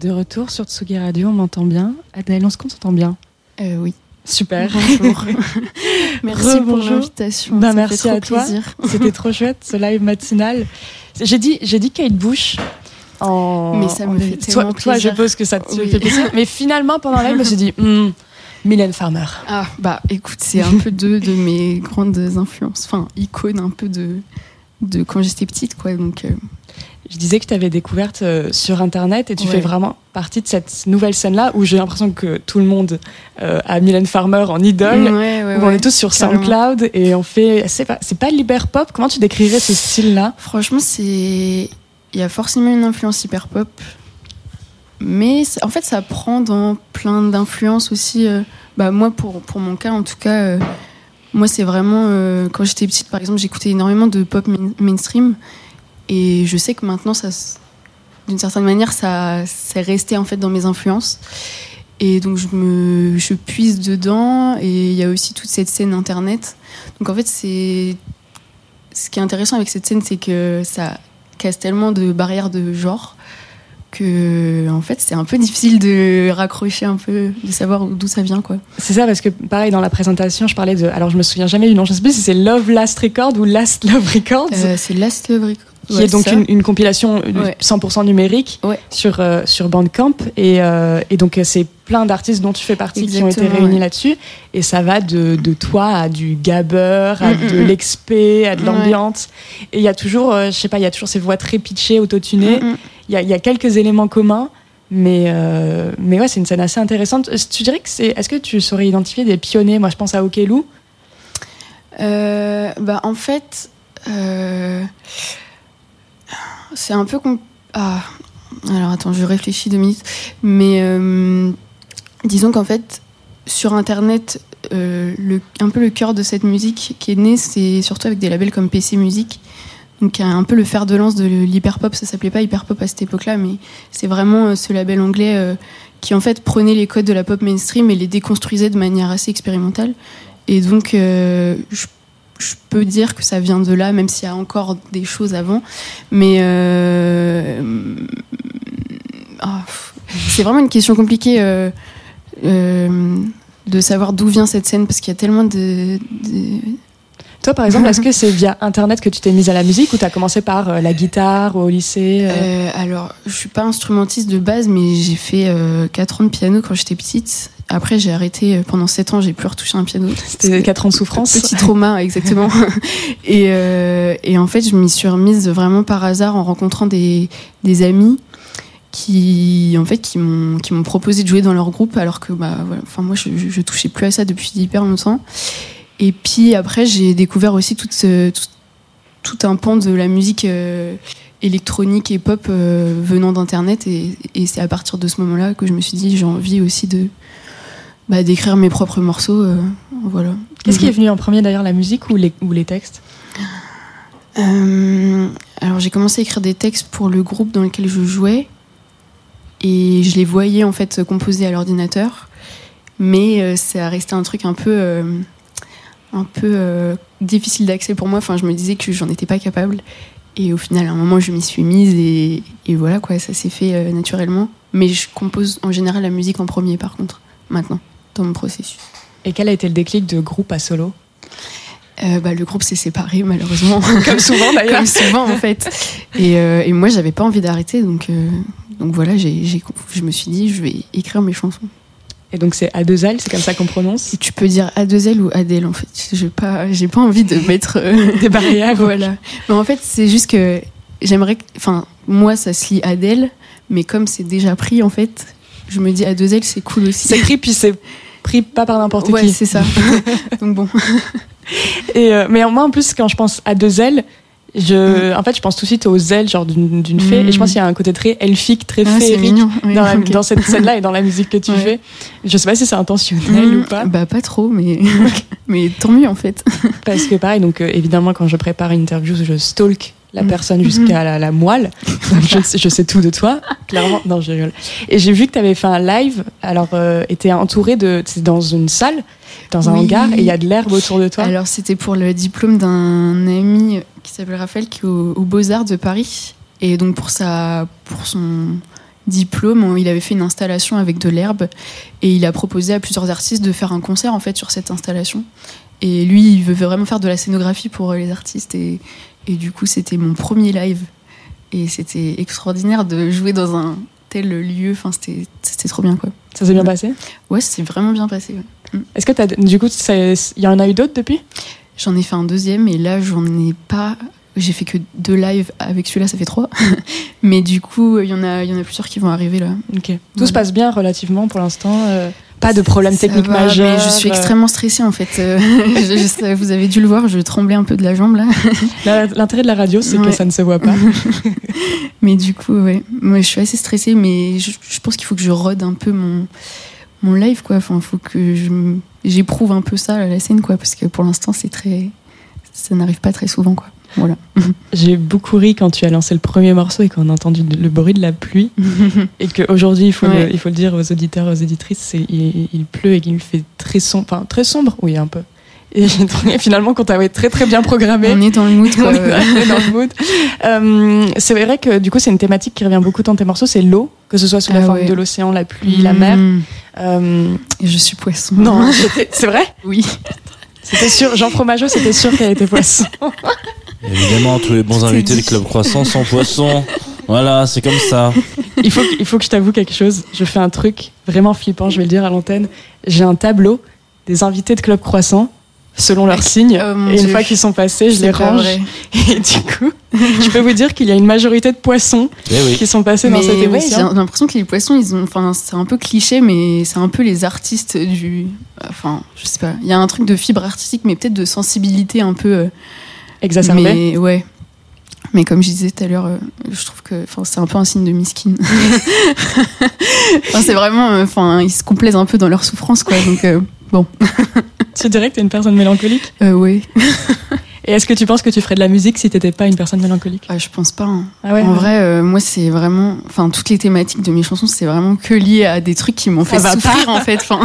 De retour sur Tsugi Radio, on m'entend bien. Adèle, on se s'entend bien Euh, oui. Super. Bonjour. merci pour Rebonjour. l'invitation. Fait merci à toi. plaisir. C'était trop chouette, ce live matinal. J'ai dit, j'ai dit Kate Bush. En... Mais ça me en- fait toi, tellement toi, je plaisir. suppose que ça te Oui. fait plaisir. Mais finalement, pendant live, je me suis dit, hmm, Mylène Farmer. Ah, bah écoute, c'est un peu deux de mes grandes influences, enfin, icônes un peu de, de quand j'étais petite, quoi. Donc, euh, Je disais que je t'avais découverte euh, sur Internet et tu Ouais. fais vraiment partie de cette nouvelle scène-là où j'ai l'impression que tout le monde euh, a Mylène Farmer en idole. ouais, ouais, où on est tous sur carrément. SoundCloud et on fait. C'est pas, c'est pas l'hyper pop. Comment tu décrirais ce style-là? Franchement, c'est. Il y a forcément une influence hyper pop. Mais en fait, ça prend dans plein d'influences aussi. euh, bah, moi, pour, pour mon cas, en tout cas, euh, moi, c'est vraiment. quand j'étais petite, par exemple, j'écoutais énormément de pop main- mainstream. Et je sais que maintenant, ça, d'une certaine manière, ça c'est resté en fait dans mes influences. Et donc, je, me, je puise dedans. Et il y a aussi toute cette scène internet. Donc, en fait, c'est. Ce qui est intéressant avec cette scène, c'est que ça casse tellement de barrières de genre que en fait c'est un peu difficile de raccrocher un peu de savoir d'où ça vient quoi C'est ça, parce que pareil, dans la présentation, je parlais de. Alors, je me souviens jamais du nom, je sais plus si c'est Love Last Record ou Last Love Records, Euh, c'est Last Love Record qui Ouais, est donc une, une compilation Ouais. 100% numérique Ouais. sur, euh, sur Bandcamp. Et, euh, et donc, euh, c'est plein d'artistes dont tu fais partie qui ont été réunis là-dessus. Et ça va de, de toi à du gabber, à Mm, de mm, mm. l'expé, à de l'ambiance. Et il y a toujours, euh, je sais pas, il y a toujours ces voix très pitchées, autotunées. Mm. Il y, a, il y a quelques éléments communs. Mais, mais ouais, c'est une scène assez intéressante. Tu dirais que c'est. Est-ce que tu saurais identifier des pionniers? Moi, je pense à Okelou. Bah en fait euh, c'est un peu ah alors attends je réfléchis deux minutes. Mais euh, disons qu'en fait sur internet euh, un peu le cœur de cette musique qui est née c'est surtout avec des labels comme PC Music donc un peu le fer de lance de l'hyperpop. Ça s'appelait pas hyperpop à cette époque là mais c'est vraiment euh, ce label anglais qui en fait prenait les codes de la pop mainstream et les déconstruisait de manière assez expérimentale. Et donc je je peux dire que ça vient de là, même s'il y a encore des choses avant. Mais euh, ah, c'est vraiment une question compliquée euh, euh, de savoir d'où vient cette scène, parce qu'il y a tellement de- Toi, par exemple, est-ce que c'est via Internet que tu t'es mise à la musique ou tu as commencé par euh, la guitare au lycée euh Euh, alors, je suis pas instrumentiste de base, mais j'ai fait 4 ans de piano quand j'étais petite. Après, j'ai arrêté pendant 7 ans, j'ai plus retouché un piano. C'était 4 ans de souffrance. Petit trauma, exactement. et, et en fait, je m'y suis remise vraiment par hasard en rencontrant des, des amis qui, en fait, qui m'ont, qui m'ont proposé de jouer dans leur groupe, alors que, bah, voilà, enfin, moi, je, je, je touchais plus à ça depuis hyper longtemps. Et puis après, j'ai découvert aussi ce- tout, tout un pan de la musique euh, électronique et pop euh, venant d'internet, et, et c'est à partir de ce moment-là que je me suis dit, j'ai envie aussi de bah, d'écrire mes propres morceaux, euh, voilà. Qu'est-ce qui est venu en premier d'ailleurs, la musique ou les, ou les textes? Alors j'ai commencé à écrire des textes pour le groupe dans lequel je jouais. Et je les voyais en fait composés à l'ordinateur, mais ça restait un truc un peu un peu euh, difficile d'accès pour moi. Enfin, je me disais que j'en étais pas capable et au final, à un moment, je m'y suis mise et, et voilà quoi, ça s'est fait euh, naturellement. Mais je compose en général la musique en premier, par contre, maintenant dans mon processus. Et quel a été le déclic de groupe à solo? Euh, bah, le groupe s'est séparé malheureusement. Comme souvent d'ailleurs. comme souvent en fait. Et, euh, et moi, j'avais pas envie d'arrêter, donc, donc voilà, j'ai, j'ai- je me suis dit, je vais écrire mes chansons. Et donc c'est A2L, c'est comme ça qu'on prononce tu peux dire Adèle ou Adèle en fait. J'ai pas, j'ai pas envie de mettre euh, Des barrières. voilà. Mais en fait, c'est juste que j'aimerais, enfin, moi, ça se lit Adèle, mais comme c'est déjà pris en fait, je me dis A2L, c'est cool aussi. C'est pris, puis c'est pris pas par n'importe ouais, qui. c'est ça. donc bon. Et euh, mais moi, en plus, quand je pense à je, en fait, je pense tout de suite aux ailes, genre d'une fée. Mm. Et je pense qu'il y a un côté très elfique, très Ah, féerique. Oui, dans, la- ok. dans cette scène-là et dans la musique que tu Ouais. fais. Je sais pas si c'est intentionnel Mmh, ou pas. Bah pas trop, mais mais tant mieux en fait. Parce que pareil, donc euh, évidemment, quand je prépare une interview, je stalk la Mm. personne jusqu'à la, la moelle. Donc je, sais- je sais tout de toi, clairement. Non, je rigole. Et j'ai vu que tu avais fait un live. Alors, euh, était entouré de. C'est dans une salle, dans un Oui. hangar, et il y a de l'herbe autour de toi. Alors c'était pour le diplôme d'un ami qui s'appelle Raphaël qui est au, aux Beaux-Arts de Paris. Et donc pour sa, pour son diplôme, il avait fait une installation avec de l'herbe et il a proposé à plusieurs artistes de faire un concert en fait sur cette installation. Et lui, il veut vraiment faire de la scénographie pour les artistes et, et du coup, c'était mon premier live et c'était extraordinaire de jouer dans un tel lieu. Enfin, c'était trop bien quoi. Ça s'est bien passé? Ouais, c'est vraiment bien passé. ouais. Est-ce que t'as, du coup, ça- il y en a eu d'autres depuis? J'en ai fait un deuxième et là, j'en ai pas. J'ai fait que deux lives avec celui-là, ça fait trois. Mais du coup, il y en a, y en a plusieurs qui vont arriver là. Ok. Tout se passe bien relativement pour l'instant. euh, pas de problème Ça technique va, majeur. mais je suis euh, extrêmement stressée en fait. Euh, je- je sais- vous avez dû le voir, je tremblais un peu de la jambe là. L'intérêt de la radio, c'est que ça ne se voit pas. Mais du coup, ouais, moi je suis assez stressée, mais je, je pense qu'il faut que je rode un peu mon, mon live quoi. Enfin, il faut que j'éprouve un peu ça à la scène quoi, parce que pour l'instant c'est très, ça n'arrive pas très souvent quoi. Voilà. J'ai beaucoup ri quand tu as lancé le premier morceau et qu'on a entendu le bruit de la pluie. Et qu'aujourd'hui, il, faut Ouais. le- il faut le dire aux auditeurs aux éditrices, c'est- il, il pleut et qu'il fait très sombre. Enfin, très sombre, oui, un peu. Et finalement qu'on t'avait très très bien programmé. On est dans le mood quoi. On est arrivé dans le mood. Euh, c'est vrai que du coup, c'est une thématique qui revient beaucoup dans tes morceaux, c'est l'eau, que ce soit sous la Ah forme de l'océan, la pluie, la mer. Mm. Euh, Et je suis poisson. non, c'est vrai? Oui. C'était sûr, Jean Fromageau, c'était sûr qu'elle était poisson. Évidemment, tous les bons invités du Club Croissant sont poissons. Voilà, c'est comme ça. Il faut, il faut que je t'avoue quelque chose. Je fais un truc vraiment flippant, je vais le dire à l'antenne. J'ai un tableau des invités de Club Croissant selon leurs signes. Oh et une Dieu. fois qu'ils sont passés, je les range. vrai. Et du coup, je peux vous dire qu'il y a une majorité de poissons Eh oui. qui sont passés dans cette ouais, émission. j'ai l'impression que les poissons, ils ont, enfin, c'est un peu cliché, mais c'est un peu les artistes du, enfin, je sais pas. Il y a un truc de fibre artistique, mais peut-être de sensibilité un peu. euh, Exacerbé. Mais ouais. Mais comme je disais tout à l'heure, euh, je trouve que, enfin, c'est un peu un signe de miskin. Enfin, c'est vraiment, euh, enfin, ils se complaisent un peu dans leur souffrance, quoi. Donc, euh, Tu dirais que t'es une personne mélancolique? Euh, ouais. Et est-ce que tu penses que tu ferais de la musique si t'étais pas une personne mélancolique? Ah, je pense pas. hein. Ah ouais? En vrai, euh, moi, c'est vraiment, enfin, toutes les thématiques de mes chansons, c'est vraiment que lié à des trucs qui m'ont fait va souffrir, en fait. Enfin,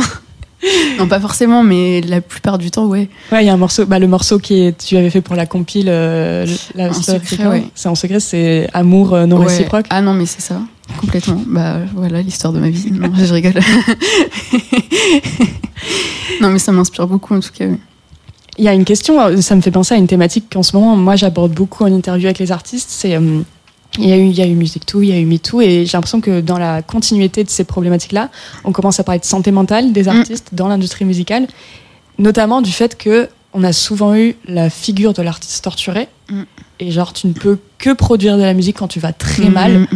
non, pas forcément, mais la plupart du temps, ouais. Ouais, il y a un morceau, bah, le morceau qui est, tu avais fait pour la compile, euh, la c'est en secret, c'est amour non Ouais. réciproque. Ah non, mais c'est ça, complètement. Bah voilà l'histoire de ma vie. Non, je rigole. non, mais ça m'inspire beaucoup en tout cas. oui. Il y a une question, euh, ça me fait penser à une thématique qu'en ce moment, moi, j'aborde beaucoup en interview avec les artistes. C'est, euh, il y a eu, il y a eu Music Too, il y a eu Me Too, et j'ai l'impression que dans la continuité de ces problématiques-là, on commence à parler de santé mentale des artistes dans l'industrie musicale, notamment du fait que on a souvent eu la figure de l'artiste torturé, Mm. et genre tu ne peux que produire de la musique quand tu vas très mal.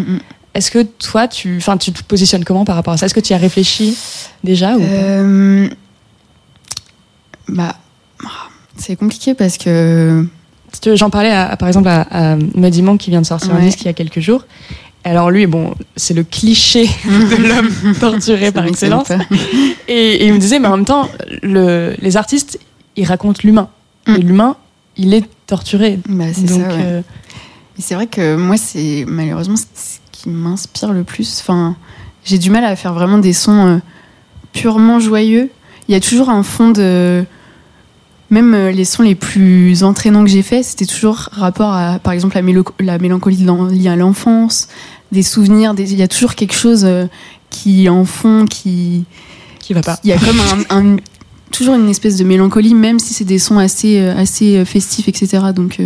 Mm, mm, mm. Est-ce que toi, tu, enfin, tu te positionnes comment par rapport à ça? Est-ce que tu y as réfléchi déjà ou Euh, bah, c'est compliqué parce que. J'en parlais à, à, par exemple à, à Muddy qui vient de sortir un disque il y a quelques jours. Alors lui, bon, c'est le cliché de l'homme torturé par excellence. Et, et il me disait, mais en même temps, le, les artistes, ils racontent l'humain. Mm. Et l'humain, il est torturé. Bah, c'est ouais. euh, vrai que moi, c'est malheureusement qui m'inspire le plus. Enfin, j'ai du mal à faire vraiment des sons euh, purement joyeux. Il y a toujours un fond de. Même euh, les sons les plus entraînants que j'ai faits, c'était toujours rapport à, par exemple, la, mélo- la mélancolie liée à l'enfance, des souvenirs. des- Il y a toujours quelque chose euh, qui en fond, qui. qui va pas. Il y a comme un, un- toujours une espèce de mélancolie, même si c'est des sons assez, assez festifs, etc. Donc,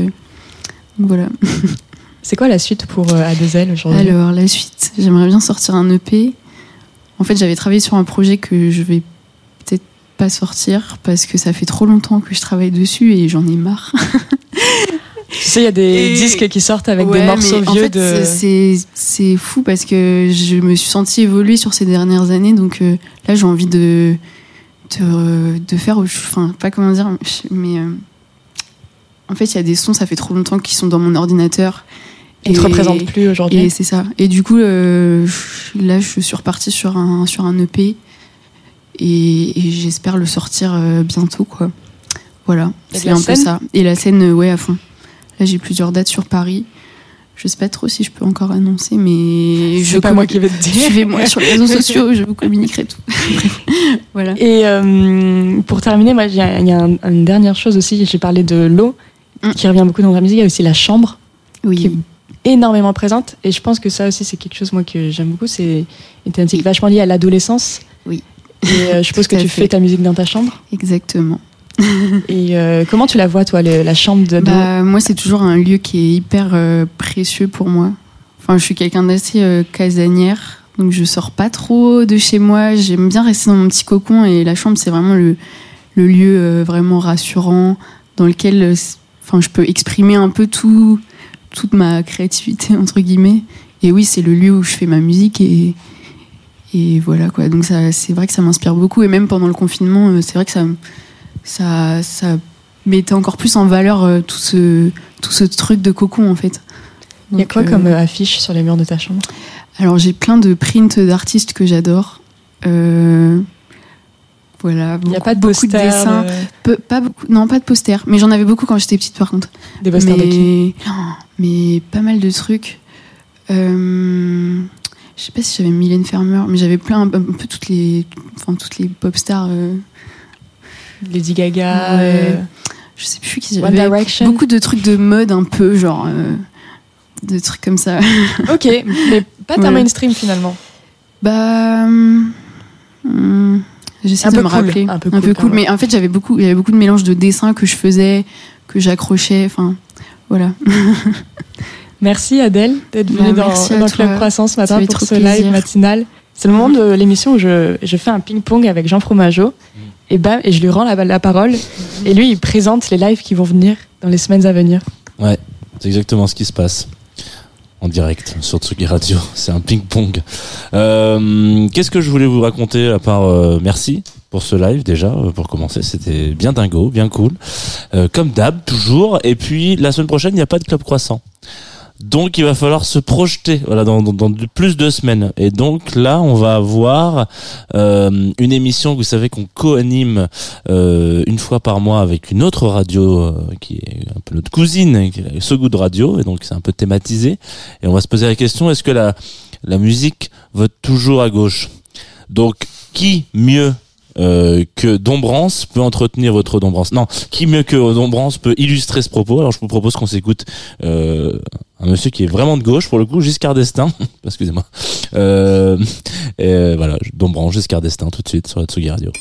donc voilà. C'est quoi la suite pour euh, A2L aujourd'hui Alors, la suite, j'aimerais bien sortir un EP. En fait, j'avais travaillé sur un projet que je vais peut-être pas sortir parce que ça fait trop longtemps que je travaille dessus et j'en ai marre. Tu sais, il y a des Et- disques qui sortent avec Ouais, des morceaux en vieux fait, de. c'est fou parce que je me suis sentie évoluer sur ces dernières années. Donc euh, là, j'ai envie de, de, de faire. Enfin, pas comment dire, mais. euh, en fait, il y a des sons, ça fait trop longtemps qu'ils sont dans mon ordinateur. Ils te représentent plus aujourd'hui. Et c'est ça. Et du coup, euh, là, je suis repartie sur un, sur un EP. Et, et j'espère le sortir euh, bientôt, quoi. Voilà. C'est un peu ça. Et la scène, euh, ouais, à fond. Là, j'ai plusieurs dates sur Paris. Je sais pas trop si je peux encore annoncer, mais je C'est pas moi qui vais te dire. Suivez-moi sur les réseaux sociaux, je vous communiquerai tout. Voilà. Et euh, pour terminer, moi, il y y a un- une dernière chose aussi. J'ai parlé de l'eau, Mm. qui revient beaucoup dans la musique. Il y a aussi la chambre, qui est Oui. Énormément présente. Et je pense que ça aussi, c'est quelque chose moi que j'aime beaucoup. C'est une thématique vachement liée à l'adolescence. Oui. Et euh, je suppose que tu fait. fais ta musique dans ta chambre. Exactement. Et euh, comment tu la vois, toi, le- la chambre d'ado? Bah, moi, c'est toujours un lieu qui est hyper euh, précieux pour moi. Enfin, je suis quelqu'un d'assez casanière, donc je sors pas trop de chez moi. J'aime bien rester dans mon petit cocon et la chambre, c'est vraiment le, le lieu vraiment rassurant dans lequel enfin, je peux exprimer un peu tout, toute ma créativité, entre guillemets. Et oui, c'est le lieu où je fais ma musique et, et voilà quoi. Donc, ça, c'est vrai que ça m'inspire beaucoup. Et même pendant le confinement, euh, c'est vrai que ça, ça, ça mettait encore plus en valeur euh, tout ce, tout ce truc de cocon en fait. Il y a quoi euh, comme affiche sur les murs de ta chambre? Alors j'ai plein de prints d'artistes que j'adore. Euh, voilà. Il n'y a pas de beaucoup poster, de dessins. de- Peu- pas beaucoup, non, pas de posters. Mais j'en avais beaucoup quand j'étais petite par contre. des posters de qui mais, Oh, mais pas mal de trucs. Euh, je sais pas si j'avais Mylène Farmer, mais j'avais plein, un peu toutes les, enfin toutes les pop stars. euh, Lady Gaga, Ouais. euh, je sais plus qui One j'avais. Direction. Beaucoup de trucs de mode un peu, genre. euh, de trucs comme ça. Ok, mais pas ta Ouais. mainstream finalement. Bah. hum, J'essaie Un de peu me cool, rappeler. un peu cool, quand même. Mais en fait, j'avais beaucoup, il y avait beaucoup de mélanges de dessins que je faisais, que j'accrochais. Enfin, voilà. Merci Adèle d'être Bah, venue dans, à dans toi. Club Croissance ce matin pour ce plaisir. live matinal. C'est le moment de l'émission où je, je fais un ping-pong avec Jean Fromageau et, bam, et je lui rends la, la parole et lui il présente les lives qui vont venir dans les semaines à venir. Ouais, c'est exactement ce qui se passe. En direct sur Tsugi Radio, c'est un ping-pong. Euh, Qu'est-ce que je voulais vous raconter à part euh, merci pour ce live déjà euh, pour commencer, c'était bien dingo, bien cool. Euh, comme d'hab toujours. Et puis la semaine prochaine, il n'y a pas de club croissant. Donc il va falloir se projeter voilà dans, de- plus de semaines. Et donc là on va avoir euh, une émission vous savez qu'on co-anime euh, une fois par mois avec une autre radio euh, qui est un peu notre cousine qui est So Good Radio. Et donc c'est un peu thématisé. Et on va se poser la question est-ce que la musique vote toujours à gauche? Donc qui mieux euh, que Dombrance peut entretenir votre Dombrance. Non, qui mieux que Dombrance peut illustrer ce propos? Alors je vous propose qu'on s'écoute euh, un monsieur qui est vraiment de gauche pour le coup, Giscard d'Estaing. Excusez-moi. Euh, voilà, Dombrance, Giscard d'Estaing tout de suite sur la Tsugi Radio.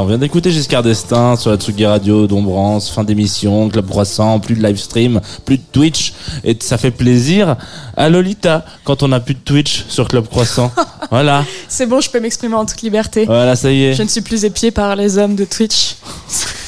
Voilà, on vient d'écouter Giscard d'Estaing sur la Tsugi Radio, Dombrance, fin d'émission, Club Croissant, plus de live stream, plus de Twitch. Et ça fait plaisir à Lolita quand on n'a plus de Twitch sur Club Croissant. voilà, C'est bon, je peux m'exprimer en toute liberté. voilà, ça y est. Je ne suis plus épiée par les hommes de Twitch.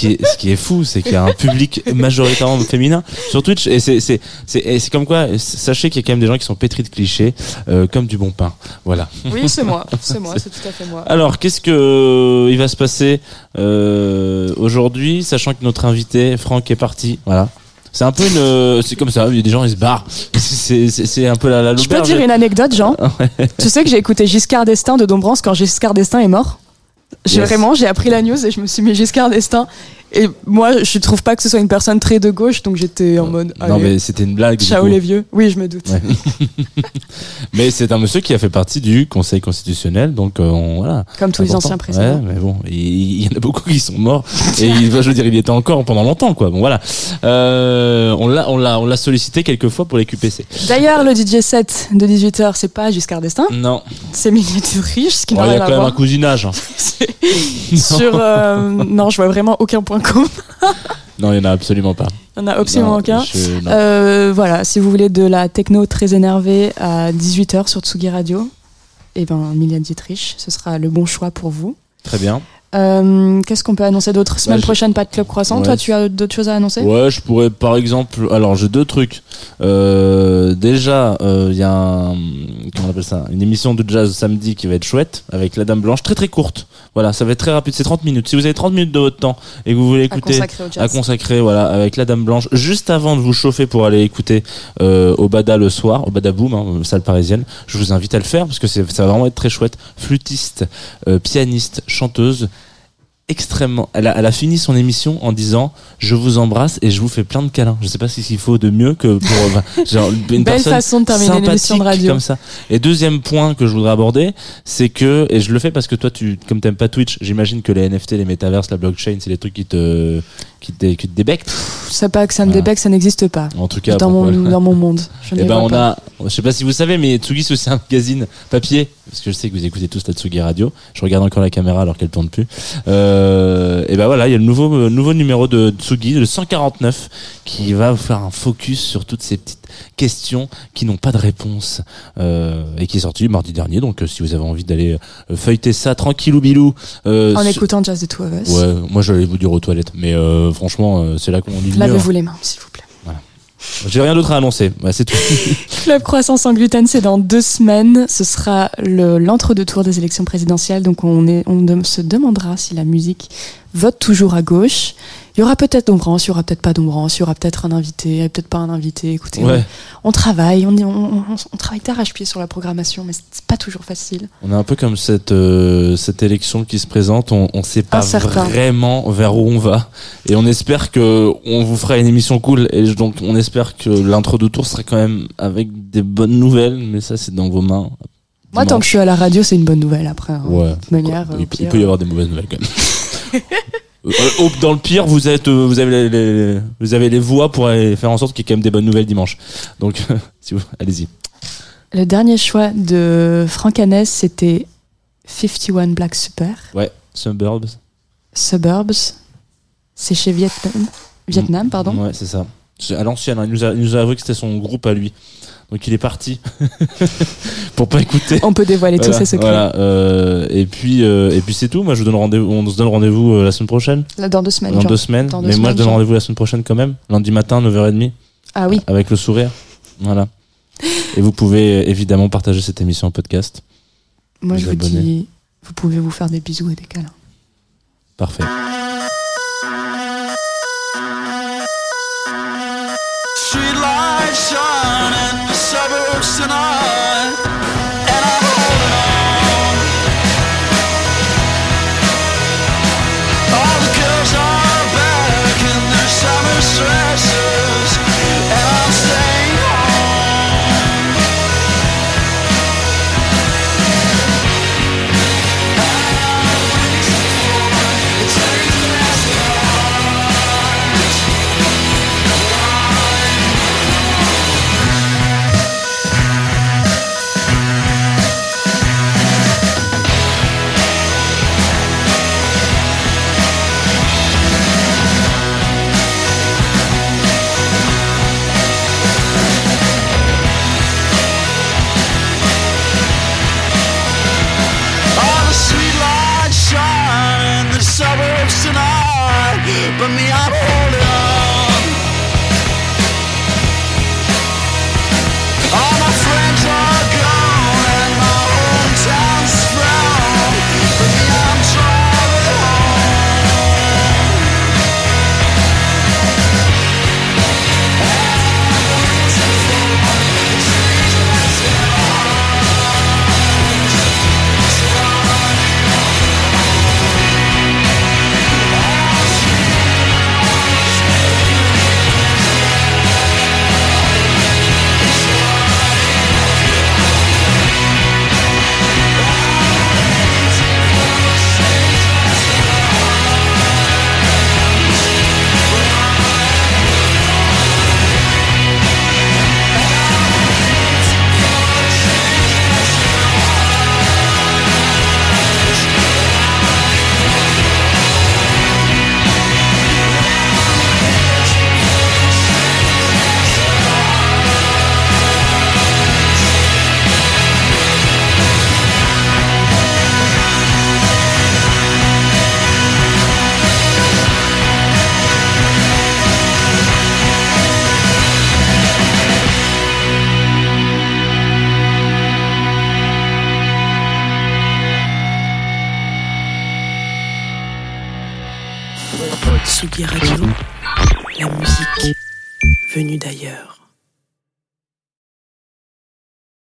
Ce qui est, ce qui est fou, c'est qu'il y a un public majoritairement féminin sur Twitch. Et c'est, comme quoi, sachez qu'il y a quand même des gens qui sont pétris de clichés, euh, comme du bon pain. Voilà. Oui, c'est moi. C'est moi, c'est tout à fait moi. Alors, qu'est-ce que euh, il va se passer euh, aujourd'hui, sachant que notre invité Franck est parti? Voilà. C'est un peu une, c'est comme ça. Il y a des gens ils se barrent. C'est, un peu la, la Je peux te dire une anecdote, Jean? Tu sais que j'ai écouté Giscard d'Estaing de Dombrance quand Giscard d'Estaing est mort? Yes. vraiment, j'ai appris la news et je me suis mis Giscard d'Estaing. Et moi, je trouve pas que ce soit une personne très de gauche, donc j'étais en mode. Non, allez, mais c'était une blague. Ciao les vieux. Oui, je me doute. Ouais. Mais c'est un monsieur qui a fait partie du Conseil constitutionnel, donc euh, on- voilà. Comme tous les anciens présidents. Ouais, mais bon, il, y en a beaucoup qui sont morts. et il, je veux dire, il y était encore pendant longtemps, quoi. Bon, voilà. Euh, on l'a, on l'a, on l'a sollicité quelques fois pour les QPC. D'ailleurs, le DJ set de 18h, c'est pas Giscard d'Estaing, Non. c'est Milieu de Riche, ce qui n'a il y rien a à quand même un cousinage. hein. Sur, euh, non, je vois vraiment aucun point commun. Non, il y en a absolument pas. Il n'y en a absolument Non, aucun. je-. Euh, voilà, si vous voulez de la techno très énervée à 18h sur Tsugi Radio, et ben Milian Dietrich, ce sera le bon choix pour vous. Très bien. Euh, Qu'est-ce qu'on peut annoncer d'autre? Semaine Bah, je- prochaine, pas de club croissant. Ouais, Toi, tu as d'autres choses à annoncer? Ouais, je pourrais par exemple. Alors j'ai deux trucs. Euh, déjà, euh, il y a un, comment on appelle ça? Une émission de jazz samedi qui va être chouette avec la Dame Blanche, très très courte. Voilà, ça va être très rapide. C'est 30 minutes. Si vous avez 30 minutes de votre temps et que vous voulez à écouter consacrer à consacrer voilà avec la Dame Blanche juste avant de vous chauffer pour aller écouter euh, au Bada le soir au Bada Boom hein, salle parisienne je vous invite à le faire parce que c'est ça va vraiment être très chouette flûtiste euh, pianiste chanteuse extrêmement elle a, elle a fini son émission en disant je vous embrasse et je vous fais plein de câlins je sais pas si qu'il faut de mieux que pour genre une Belle personne façon de terminer une émission de radio. comme ça. Et deuxième point que je voudrais aborder, c'est que et je le fais parce que toi tu comme t'aimes pas Twitch, j'imagine que les NFT, les métaverses, la blockchain, c'est les trucs qui te qui te, qui te débectent. C'est pas que ça me Voilà. débecte, ça n'existe pas. En tout cas, Dans mon, dans mon monde. Je ne Eh ben on pas. a, je sais pas si vous savez, mais Tsugi c'est aussi un magazine papier, parce que je sais que vous écoutez tous la Tsugi Radio. Je regarde encore la caméra alors qu'elle tourne plus. Euh, et ben voilà, il y a le nouveau euh, nouveau numéro de Tsugi, le 149, qui va vous faire un focus sur toutes ces petites questions qui n'ont pas de réponse euh, et qui est sorti mardi dernier. Donc euh, si vous avez envie d'aller euh, feuilleter ça tranquillou bilou, euh, En sur- écoutant Jazz de Two of Us. Ouais, moi j'allais vous dire aux toilettes, mais euh, franchement euh, c'est là qu'on mur. Lavez-vous les mains, s'il vous plaît. J'ai rien d'autre à annoncer. Ouais, c'est tout. Club Croissance sans gluten, c'est dans deux semaines. Ce sera le- l'entre-deux-tours des élections présidentielles. Donc on, est, on dem- se demandera si la musique vote toujours à gauche. Il y aura peut-être Dombrance, il y aura peut-être pas Dombrance, il y aura peut-être un invité, peut-être pas un invité. Écoutez, Ouais. on, on travaille, on, on, on- travaille d'arrache-pied sur la programmation, mais c'est pas toujours facile. On est un peu comme cette euh, cette élection qui se présente. On on sait pas Incertain. vraiment vers où on va, et on espère que on vous fera une émission cool. Et donc on espère que l'intro de tour serait quand même avec des bonnes nouvelles. Mais ça c'est dans vos mains. Moi, tant que je suis à la radio, c'est une bonne nouvelle après. hein. Ouais. De il, peut- il pire, peut y avoir des mauvaises nouvelles quand même. Euh, dans le pire, vous êtes, euh, vous avez les, les- vous avez les voix pour faire en sorte qu'il y ait quand même des bonnes nouvelles dimanche. Donc, si vous, allez-y. Le dernier choix de Franck Hanès, c'était 51 Black Super. Ouais, Suburbs. Suburbs. C'est chez Vietnam. Vietnam, pardon. Ouais, c'est ça. À l'ancienne. hein. Il, nous a, il nous a avoué que c'était son groupe à lui. Donc il est parti pour pas écouter. On peut dévoiler tous ses secrets. voilà, euh, et puis et puis c'est tout. Moi je vous donne rendez-vous. On se donne rendez-vous euh, la semaine prochaine. Là, dans deux semaines. Dans genre. deux semaines. Dans deux Mais moi je donne rendez-vous la semaine prochaine quand même. Lundi matin 9h30 Ah oui. avec le sourire. Voilà. Et vous pouvez euh, évidemment partager cette émission en podcast. Moi, vous je vous abonner. dis, vous pouvez vous faire des bisous et des câlins. Parfait. Street lights shine in the suburbs tonight,